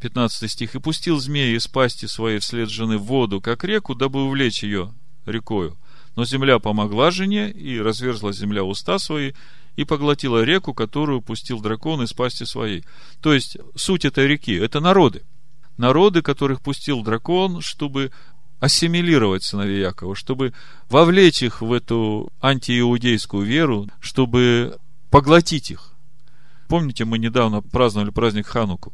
15 стих. «И пустил змея из пасти своей вслед жены в воду, как реку, дабы увлечь ее рекою. Но земля помогла жене, и разверзла земля уста свои, и поглотила реку, которую пустил дракон из пасти своей. То есть, суть этой реки – это народы. Народы, которых пустил дракон, чтобы ассимилировать сыновей Якова, чтобы вовлечь их в эту антииудейскую веру, чтобы поглотить их. Помните, мы недавно праздновали праздник Хануку,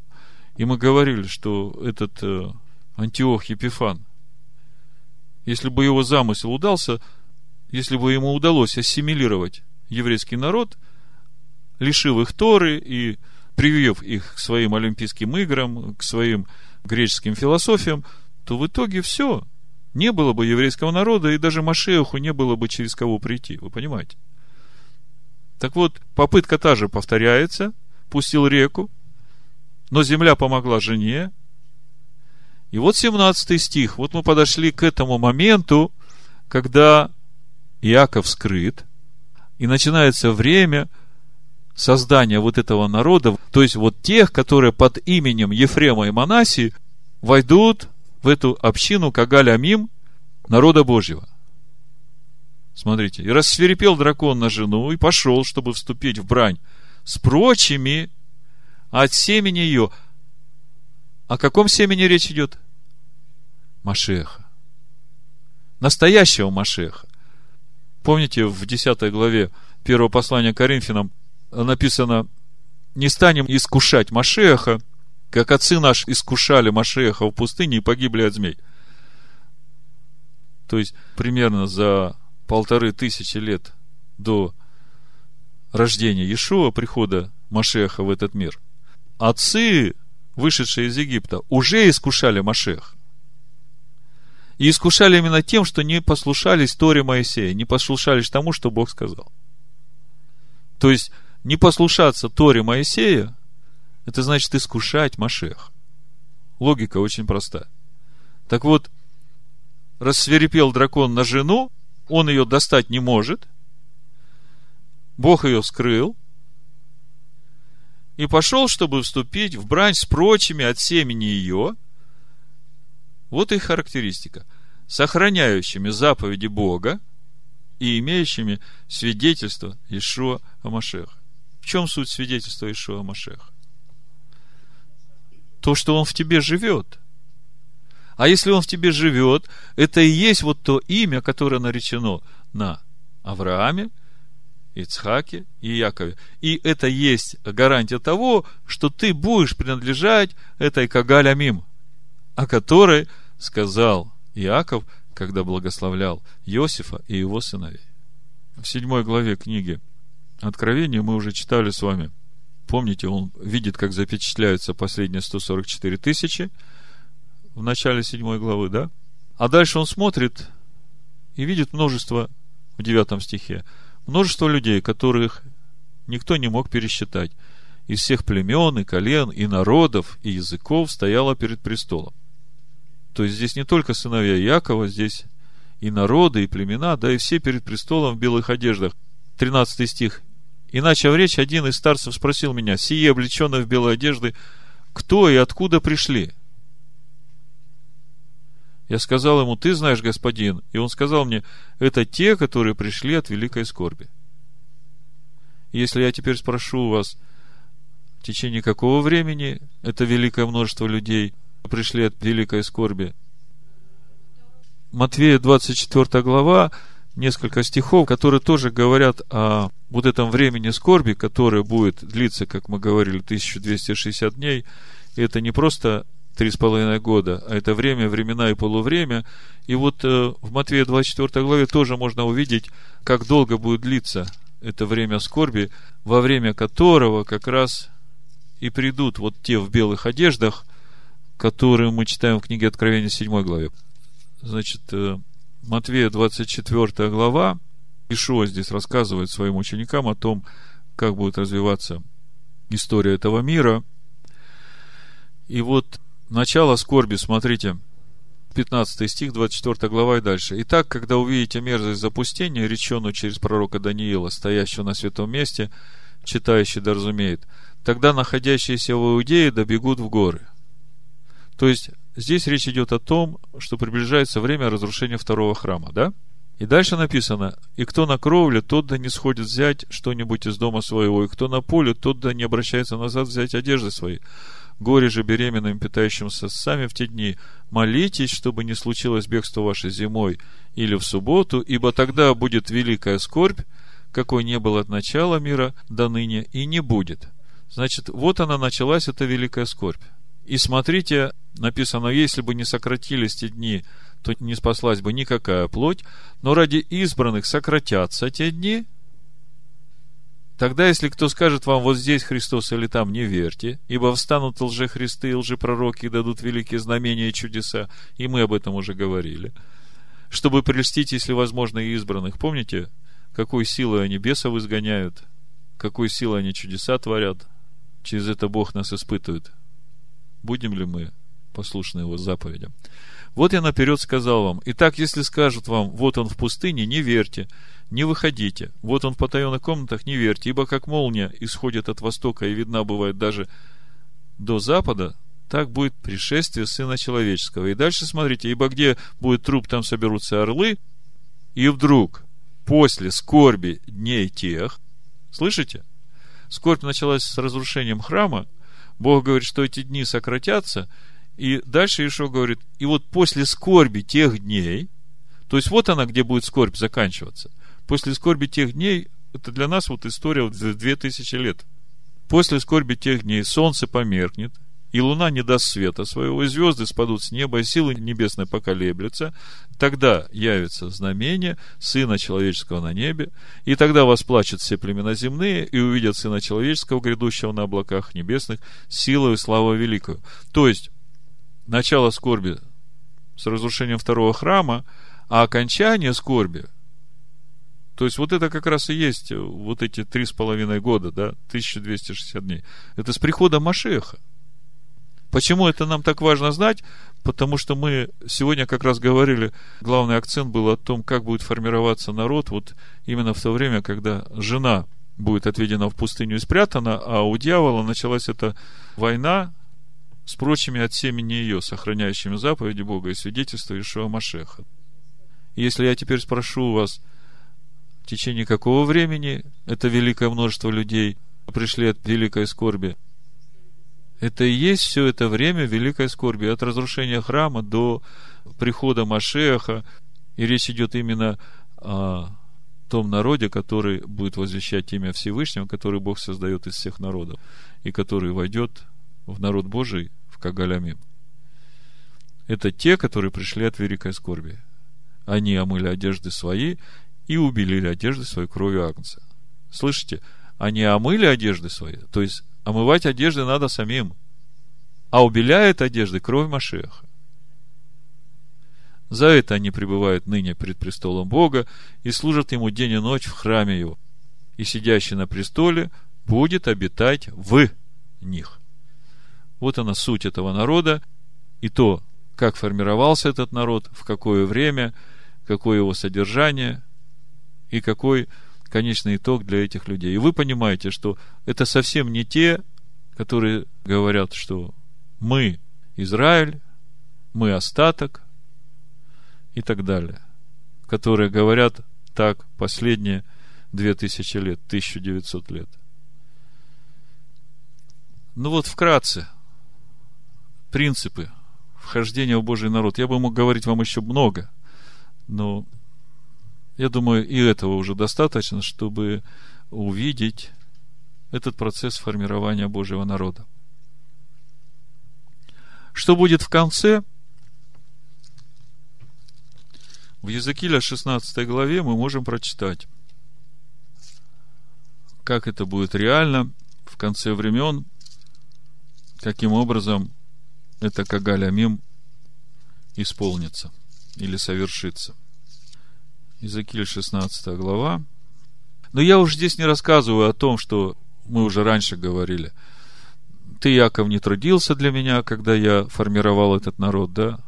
и мы говорили, что этот э, Антиох Епифан, если бы его замысел удался, если бы ему удалось ассимилировать еврейский народ, лишив их Торы и привив их к своим Олимпийским играм, к своим греческим философиям, то в итоге все. Не было бы еврейского народа, и даже Машеху не было бы через кого прийти. Вы понимаете? Так вот, попытка та же повторяется. Пустил реку, но земля помогла жене. И вот 17 стих. Вот мы подошли к этому моменту, когда Иаков скрыт – и начинается время создания вот этого народа, то есть вот тех, которые под именем Ефрема и Манасии войдут в эту общину Кагаль-Амим, народа Божьего. Смотрите, и рассверепел дракон на жену и пошел, чтобы вступить в брань с прочими от семени ее. О каком семени речь идет? Машеха. Настоящего Машеха. Помните, в 10 главе первого послания Коринфянам написано, не станем искушать Машеха, как отцы наши искушали Машеха в пустыне и погибли от змей. То есть, примерно за полторы тысячи лет до рождения Иешуа, прихода Машеха в этот мир, отцы, вышедшие из Египта, уже искушали Машеха. И искушали именно тем, что не послушались Торе Моисея, не послушались тому, что Бог сказал. То есть, не послушаться Торе Моисея, это значит искушать Машех. Логика очень проста. Так вот, рассверепел дракон на жену, он ее достать не может, Бог ее скрыл, и пошел, чтобы вступить в брань с прочими от семени ее, вот их характеристика. Сохраняющими заповеди Бога и имеющими свидетельство Ишуа Амашеха. В чем суть свидетельства Ишуа Амашеха? То, что он в тебе живет. А если он в тебе живет, это и есть вот то имя, которое наречено на Аврааме, Ицхаке и Якове. И это есть гарантия того, что ты будешь принадлежать этой Кагалямим, о которой сказал Иаков, когда благословлял Иосифа и его сыновей. В седьмой главе книги Откровения мы уже читали с вами. Помните, он видит, как запечатляются последние 144 тысячи в начале седьмой главы, да? А дальше он смотрит и видит множество, в девятом стихе, множество людей, которых никто не мог пересчитать. Из всех племен и колен, и народов, и языков стояло перед престолом. То есть здесь не только сыновья Якова, здесь и народы, и племена, да и все перед престолом в белых одеждах. 13 стих. Иначе в речь один из старцев спросил меня, сие облеченные в белые одежды, кто и откуда пришли? Я сказал ему, ты знаешь, господин. И он сказал мне, это те, которые пришли от великой скорби. Если я теперь спрошу вас, в течение какого времени это великое множество людей пришли от великой скорби? Матвея 24 глава, несколько стихов, которые тоже говорят о вот этом времени скорби, которое будет длиться, как мы говорили, 1260 дней. И это не просто три с половиной года, а это время, времена и полувремя. И вот э, в Матвея 24 главе тоже можно увидеть, как долго будет длиться это время скорби, во время которого как раз и придут вот те в белых одеждах, которые мы читаем в книге Откровения 7 главе. Значит, э, Матвея 24 глава, Ишуа здесь рассказывает своим ученикам о том, как будет развиваться история этого мира. И вот начало скорби, смотрите, 15 стих, 24 глава и дальше. «Итак, когда увидите мерзость запустения, реченную через пророка Даниила, стоящего на святом месте, читающий да разумеет, тогда находящиеся в Иудее добегут в горы». То есть, здесь речь идет о том, что приближается время разрушения второго храма, да? И дальше написано, и кто на кровле, тот да не сходит взять что-нибудь из дома своего, и кто на поле, тот да не обращается назад взять одежды свои. Горе же беременным, питающимся сами в те дни, молитесь, чтобы не случилось бегство ваше зимой или в субботу, ибо тогда будет великая скорбь, какой не было от начала мира до ныне и не будет. Значит, вот она началась, эта великая скорбь. И смотрите, написано, если бы не сократились те дни, то не спаслась бы никакая плоть, но ради избранных сократятся те дни, Тогда, если кто скажет вам, вот здесь Христос или там, не верьте, ибо встанут лжехристы и лжепророки и дадут великие знамения и чудеса, и мы об этом уже говорили, чтобы прельстить, если возможно, и избранных. Помните, какой силой они бесов изгоняют, какой силой они чудеса творят, через это Бог нас испытывает. Будем ли мы послушны Его заповедям? Вот я наперед сказал вам, итак, если скажут вам, вот он в пустыне, не верьте, не выходите. Вот он в потаенных комнатах, не верьте, ибо как молния исходит от востока и видна бывает даже до запада, так будет пришествие Сына Человеческого. И дальше смотрите, ибо где будет труп, там соберутся орлы, и вдруг, после скорби дней тех, слышите, скорбь началась с разрушением храма, Бог говорит, что эти дни сократятся, и дальше Ишо говорит, и вот после скорби тех дней, то есть вот она, где будет скорбь заканчиваться – После скорби тех дней, это для нас вот история вот за две тысячи лет. После скорби тех дней солнце померкнет, и луна не даст света своего, и звезды спадут с неба, и силы небесные поколеблются. Тогда явится знамение Сына Человеческого на небе, и тогда восплачут все племена земные, и увидят Сына Человеческого, грядущего на облаках небесных, силою и славой великую. То есть, начало скорби с разрушением второго храма, а окончание скорби то есть, вот это как раз и есть вот эти три с половиной года, да, 1260 дней. Это с прихода Машеха. Почему это нам так важно знать? Потому что мы сегодня как раз говорили, главный акцент был о том, как будет формироваться народ вот именно в то время, когда жена будет отведена в пустыню и спрятана, а у дьявола началась эта война с прочими от семени ее, сохраняющими заповеди Бога и свидетельство Ишуа Машеха. Если я теперь спрошу вас – в течение какого времени это великое множество людей пришли от великой скорби. Это и есть все это время великой скорби, от разрушения храма до прихода Машеха. И речь идет именно о том народе, который будет возвещать имя Всевышнего, который Бог создает из всех народов, и который войдет в народ Божий в Кагалямим. Это те, которые пришли от великой скорби. Они омыли одежды свои и убелили одежды своей кровью Агнца. Слышите? Они омыли одежды свои, то есть омывать одежды надо самим, а убеляет одежды кровь Машеха. За это они пребывают ныне пред престолом Бога и служат Ему день и ночь в храме Его. И сидящий на престоле будет обитать в них. Вот она суть этого народа. И то, как формировался этот народ, в какое время, какое его содержание и какой конечный итог для этих людей. И вы понимаете, что это совсем не те, которые говорят, что мы Израиль, мы остаток и так далее, которые говорят так последние две тысячи лет, 1900 лет. Ну вот вкратце, принципы вхождения в Божий народ. Я бы мог говорить вам еще много, но я думаю, и этого уже достаточно, чтобы увидеть этот процесс формирования Божьего народа. Что будет в конце? В Языкиля 16 главе мы можем прочитать, как это будет реально в конце времен, каким образом это Кагалямим исполнится или совершится. Иезекииль 16 глава. Но я уже здесь не рассказываю о том, что мы уже раньше говорили. Ты, Яков, не трудился для меня, когда я формировал этот народ, да?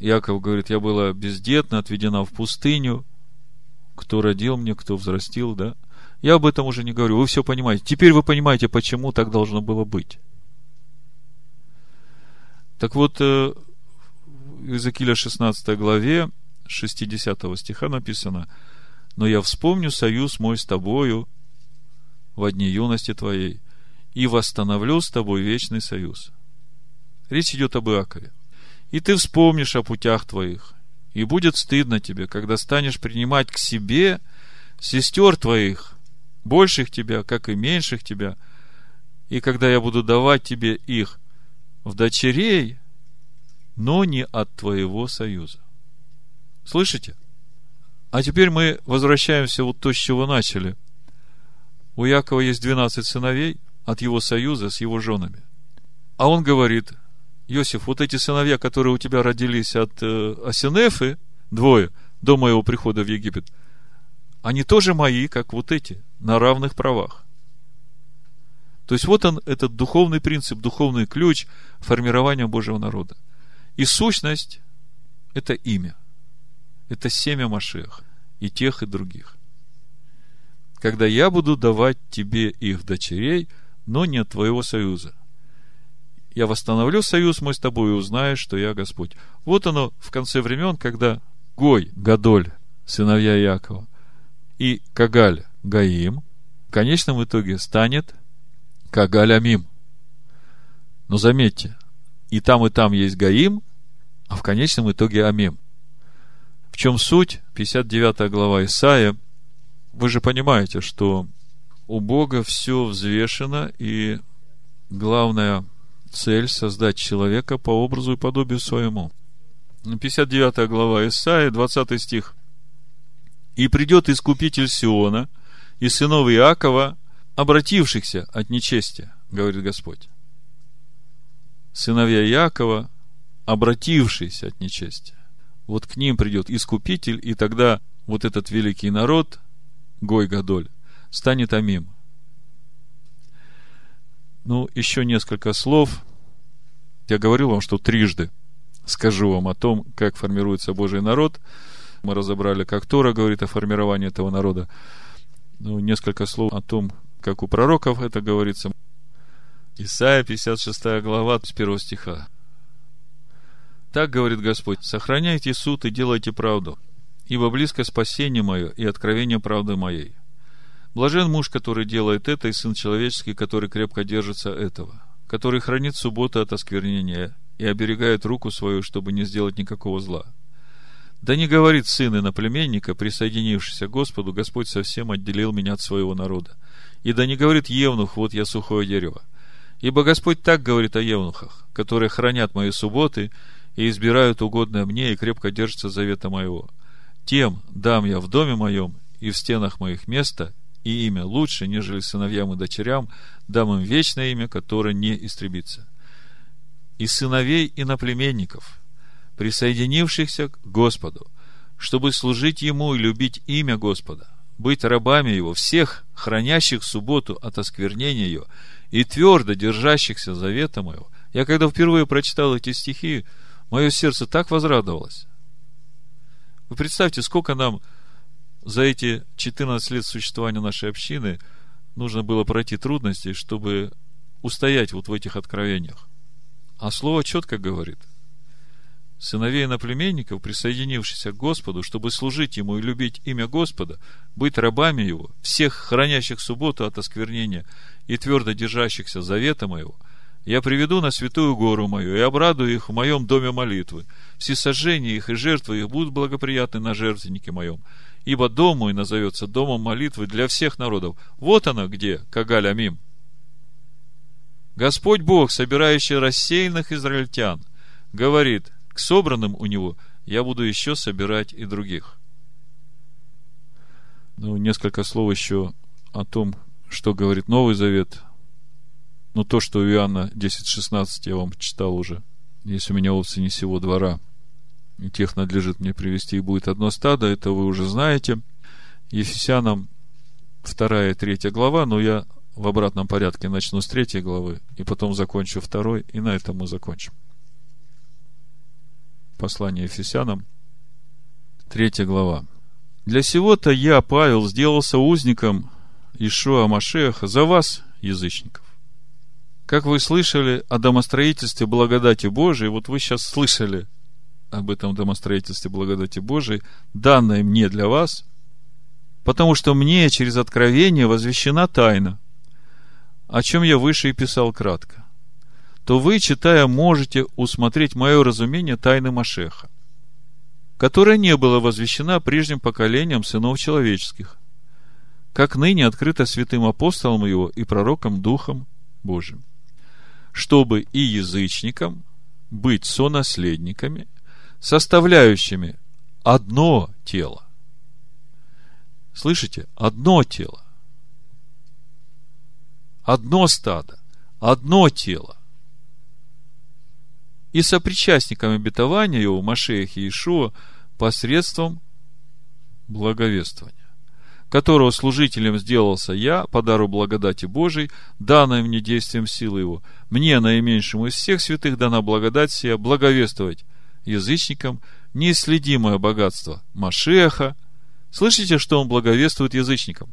Яков говорит, я была бездетна, отведена в пустыню. Кто родил мне, кто взрастил, да? Я об этом уже не говорю. Вы все понимаете. Теперь вы понимаете, почему так должно было быть. Так вот, э, в Иезекииля 16 главе 60 стиха написано, «Но я вспомню союз мой с тобою в дни юности твоей и восстановлю с тобой вечный союз». Речь идет об Иакове. «И ты вспомнишь о путях твоих, и будет стыдно тебе, когда станешь принимать к себе сестер твоих, больших тебя, как и меньших тебя, и когда я буду давать тебе их в дочерей, но не от твоего союза. Слышите? А теперь мы возвращаемся вот то, с чего начали. У Якова есть 12 сыновей от его союза с его женами. А он говорит, Иосиф, вот эти сыновья, которые у тебя родились от э, Асинефы, двое, до моего прихода в Египет, они тоже мои, как вот эти, на равных правах. То есть вот он, этот духовный принцип, духовный ключ формирования Божьего народа. И сущность – это имя. Это семя Машех. И тех, и других. Когда я буду давать тебе их дочерей, но не от твоего союза. Я восстановлю союз мой с тобой и узнаю, что я Господь. Вот оно в конце времен, когда Гой, Гадоль, сыновья Якова, и Кагаль, Гаим, в конечном итоге станет Кагаль Амим. Но заметьте, и там, и там есть Гаим, а в конечном итоге Амим. В чем суть? 59 глава Исаия. Вы же понимаете, что у Бога все взвешено, и главная цель – создать человека по образу и подобию своему. 59 глава Исаия, 20 стих. «И придет искупитель Сиона и сынов Иакова, обратившихся от нечестия, говорит Господь. Сыновья Иакова, обратившиеся от нечестия. Вот к ним придет Искупитель, и тогда вот этот великий народ, Гой Гадоль, станет Амим. Ну, еще несколько слов. Я говорил вам, что трижды скажу вам о том, как формируется Божий народ. Мы разобрали, как Тора говорит о формировании этого народа. Ну, несколько слов о том, как у пророков это говорится. Исайя, 56 глава, с 1 стиха. Так говорит Господь, сохраняйте суд и делайте правду, ибо близко спасение мое и откровение правды моей. Блажен муж, который делает это, и сын человеческий, который крепко держится этого, который хранит субботу от осквернения и оберегает руку свою, чтобы не сделать никакого зла. Да не говорит сын иноплеменника, присоединившийся к Господу, Господь совсем отделил меня от своего народа. И да не говорит Евнух, вот я сухое дерево. Ибо Господь так говорит о евнухах, которые хранят мои субботы и избирают угодное мне и крепко держатся завета моего. Тем дам я в доме моем и в стенах моих места, и имя лучше, нежели сыновьям и дочерям, дам им вечное имя, которое не истребится. И сыновей иноплеменников, присоединившихся к Господу, чтобы служить Ему и любить имя Господа, быть рабами Его, всех, хранящих субботу от осквернения ее, и твердо держащихся завета моего. Я когда впервые прочитал эти стихи, мое сердце так возрадовалось. Вы представьте, сколько нам за эти 14 лет существования нашей общины нужно было пройти трудностей, чтобы устоять вот в этих откровениях. А слово четко говорит – сыновей наплеменников, присоединившихся к Господу, чтобы служить Ему и любить имя Господа, быть рабами Его, всех хранящих субботу от осквернения и твердо держащихся завета Моего, я приведу на святую гору мою и обрадую их в моем доме молитвы. Все сожжения их и жертвы их будут благоприятны на жертвеннике моем, ибо дом мой назовется домом молитвы для всех народов. Вот она где, Кагаль Амим. Господь Бог, собирающий рассеянных израильтян, говорит, к собранным у него я буду еще собирать и других. Ну, несколько слов еще о том, что говорит Новый Завет. Ну, то, что у Иоанна 10.16 я вам читал уже. Если у меня овцы не сего двора, и тех надлежит мне привести, и будет одно стадо, это вы уже знаете. Ефесянам 2 и 3 глава, но я в обратном порядке начну с третьей главы, и потом закончу второй, и на этом мы закончим послание Ефесянам, третья глава. Для сего-то я, Павел, сделался узником Ишуа Машеха за вас, язычников. Как вы слышали о домостроительстве благодати Божией, вот вы сейчас слышали об этом домостроительстве благодати Божией, данное мне для вас, потому что мне через откровение возвещена тайна, о чем я выше и писал кратко. То вы, читая, можете усмотреть мое разумение тайны Машеха, которая не была возвещена прежним поколением сынов человеческих, как ныне открыто святым апостолом его и пророком Духом Божьим, чтобы и язычникам быть сонаследниками, составляющими одно тело. Слышите? Одно тело. Одно стадо. Одно тело и сопричастником обетования его, Машеях и Ишуа, посредством благовествования, которого служителем сделался я по дару благодати Божией, данной мне действием силы его. Мне, наименьшему из всех святых, дана благодать сия благовествовать язычникам неисследимое богатство Машеха. Слышите, что он благовествует язычникам?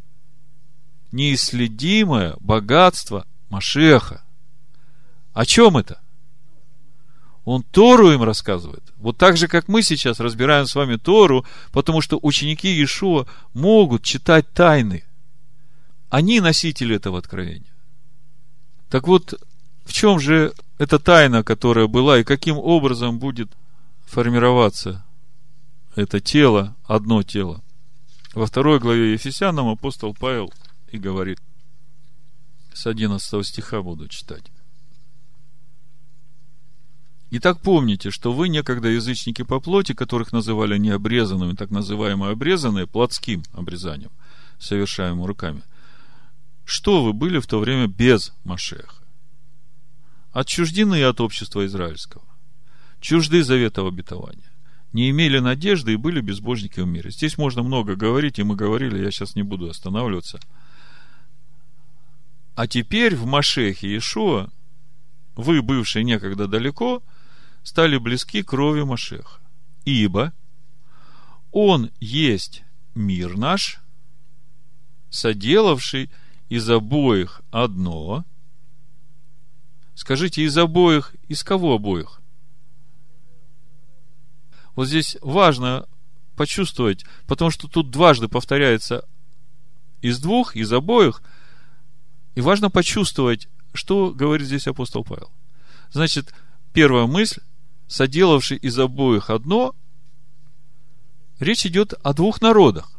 Неисследимое богатство Машеха. О чем это? Он Тору им рассказывает. Вот так же, как мы сейчас разбираем с вами Тору, потому что ученики Иешуа могут читать тайны. Они носители этого откровения. Так вот, в чем же эта тайна, которая была, и каким образом будет формироваться это тело, одно тело? Во второй главе Ефесянам апостол Павел и говорит, с 11 стиха буду читать. Итак, помните, что вы некогда язычники по плоти, которых называли необрезанными, так называемые обрезанные, плотским обрезанием, совершаемым руками. Что вы были в то время без Машеха? Отчуждены от общества израильского, чужды завета обетования, не имели надежды и были безбожники в мире. Здесь можно много говорить, и мы говорили, я сейчас не буду останавливаться. А теперь в Машехе Иешуа вы, бывшие некогда далеко, стали близки крови Машеха. Ибо Он есть мир наш, соделавший из обоих одно. Скажите, из обоих, из кого обоих? Вот здесь важно почувствовать, потому что тут дважды повторяется из двух, из обоих, и важно почувствовать, что говорит здесь апостол Павел. Значит, первая мысль, соделавший из обоих одно, речь идет о двух народах.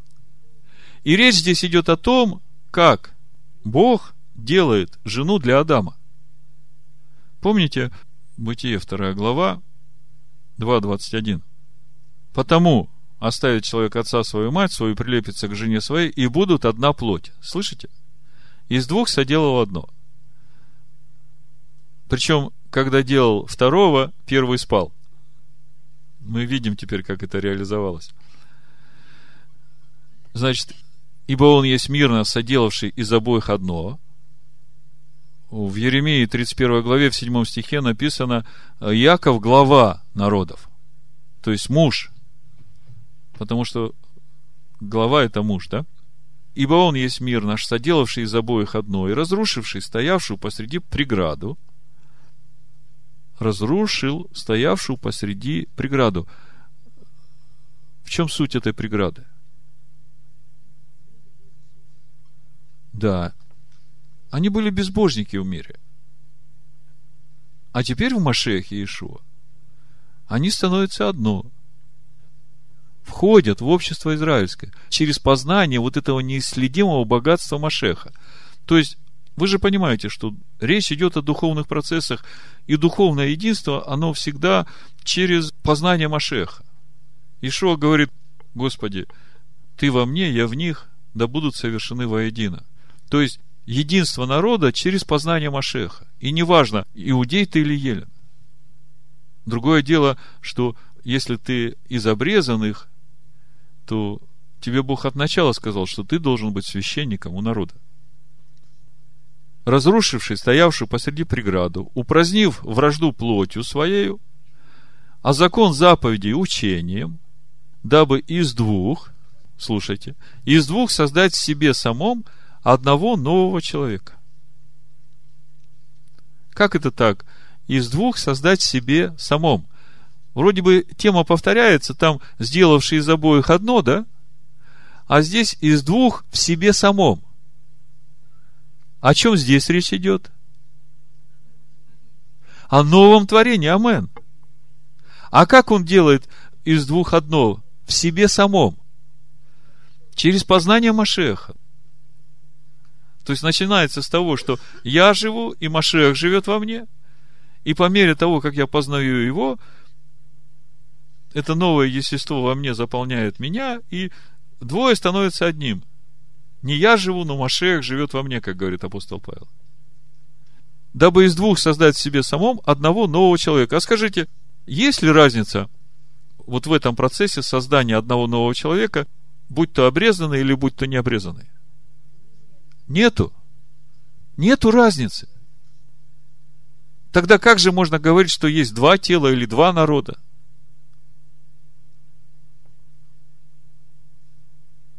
И речь здесь идет о том, как Бог делает жену для Адама. Помните, Бытие 2 глава, 2.21. Потому оставит человек отца свою мать свою, прилепится к жене своей, и будут одна плоть. Слышите? Из двух соделал одно. Причем когда делал второго, первый спал. Мы видим теперь, как это реализовалось. Значит, ибо он есть мирно соделавший из обоих одно. в Еремии 31 главе в 7 стихе написано Яков глава народов. То есть муж. Потому что глава это муж, да? Ибо он есть мир наш, соделавший из обоих одно, и разрушивший стоявшую посреди преграду, разрушил стоявшую посреди преграду. В чем суть этой преграды? Да, они были безбожники в мире. А теперь в Машехе Иешуа они становятся одно. Входят в общество израильское через познание вот этого неисследимого богатства Машеха. То есть, вы же понимаете, что речь идет о духовных процессах, и духовное единство, оно всегда через познание Машеха. Ишуа говорит, Господи, Ты во мне, я в них, да будут совершены воедино. То есть, единство народа через познание Машеха. И неважно, иудей ты или елен. Другое дело, что если ты из обрезанных, то тебе Бог от начала сказал, что ты должен быть священником у народа. Разрушивший, стоявший посреди преграду, упразднив вражду плотью своею, а закон заповедей учением, дабы из двух, слушайте, из двух создать себе самом одного нового человека. Как это так? Из двух создать себе самом. Вроде бы тема повторяется, там сделавший из обоих одно, да? А здесь из двух в себе самом. О чем здесь речь идет? О новом творении, амен. А как он делает из двух одно? В себе самом. Через познание Машеха. То есть начинается с того, что я живу, и Машех живет во мне. И по мере того, как я познаю его, это новое естество во мне заполняет меня, и двое становятся одним. Не я живу, но Машех живет во мне, как говорит апостол Павел. Дабы из двух создать в себе самом одного нового человека. А скажите, есть ли разница вот в этом процессе создания одного нового человека, будь то обрезанный или будь то не обрезанный? Нету. Нету разницы. Тогда как же можно говорить, что есть два тела или два народа?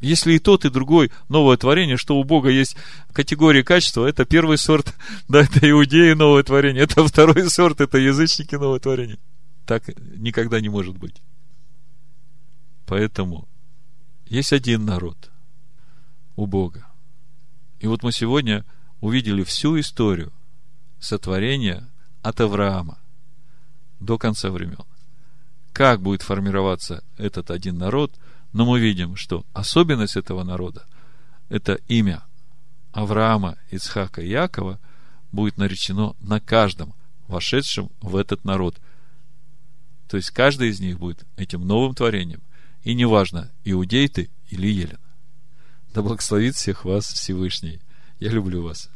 Если и тот, и другой новое творение, что у Бога есть категории качества, это первый сорт, [LAUGHS] да, это иудеи новое творение, это [LAUGHS] второй сорт, это язычники новое творение. Так никогда не может быть. Поэтому есть один народ у Бога. И вот мы сегодня увидели всю историю сотворения от Авраама до конца времен. Как будет формироваться этот один народ, но мы видим, что особенность этого народа – это имя Авраама, Ицхака и Якова будет наречено на каждом, вошедшем в этот народ. То есть каждый из них будет этим новым творением. И неважно, иудей ты или елен. Да благословит всех вас Всевышний. Я люблю вас.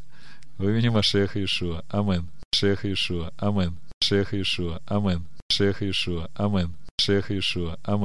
В имени Машеха Ишуа. Амен. Шеха Ишуа. Амен. Шеха Ишуа. Амен. Шеха Ишуа. Амен. Шеха Ишуа. Амен.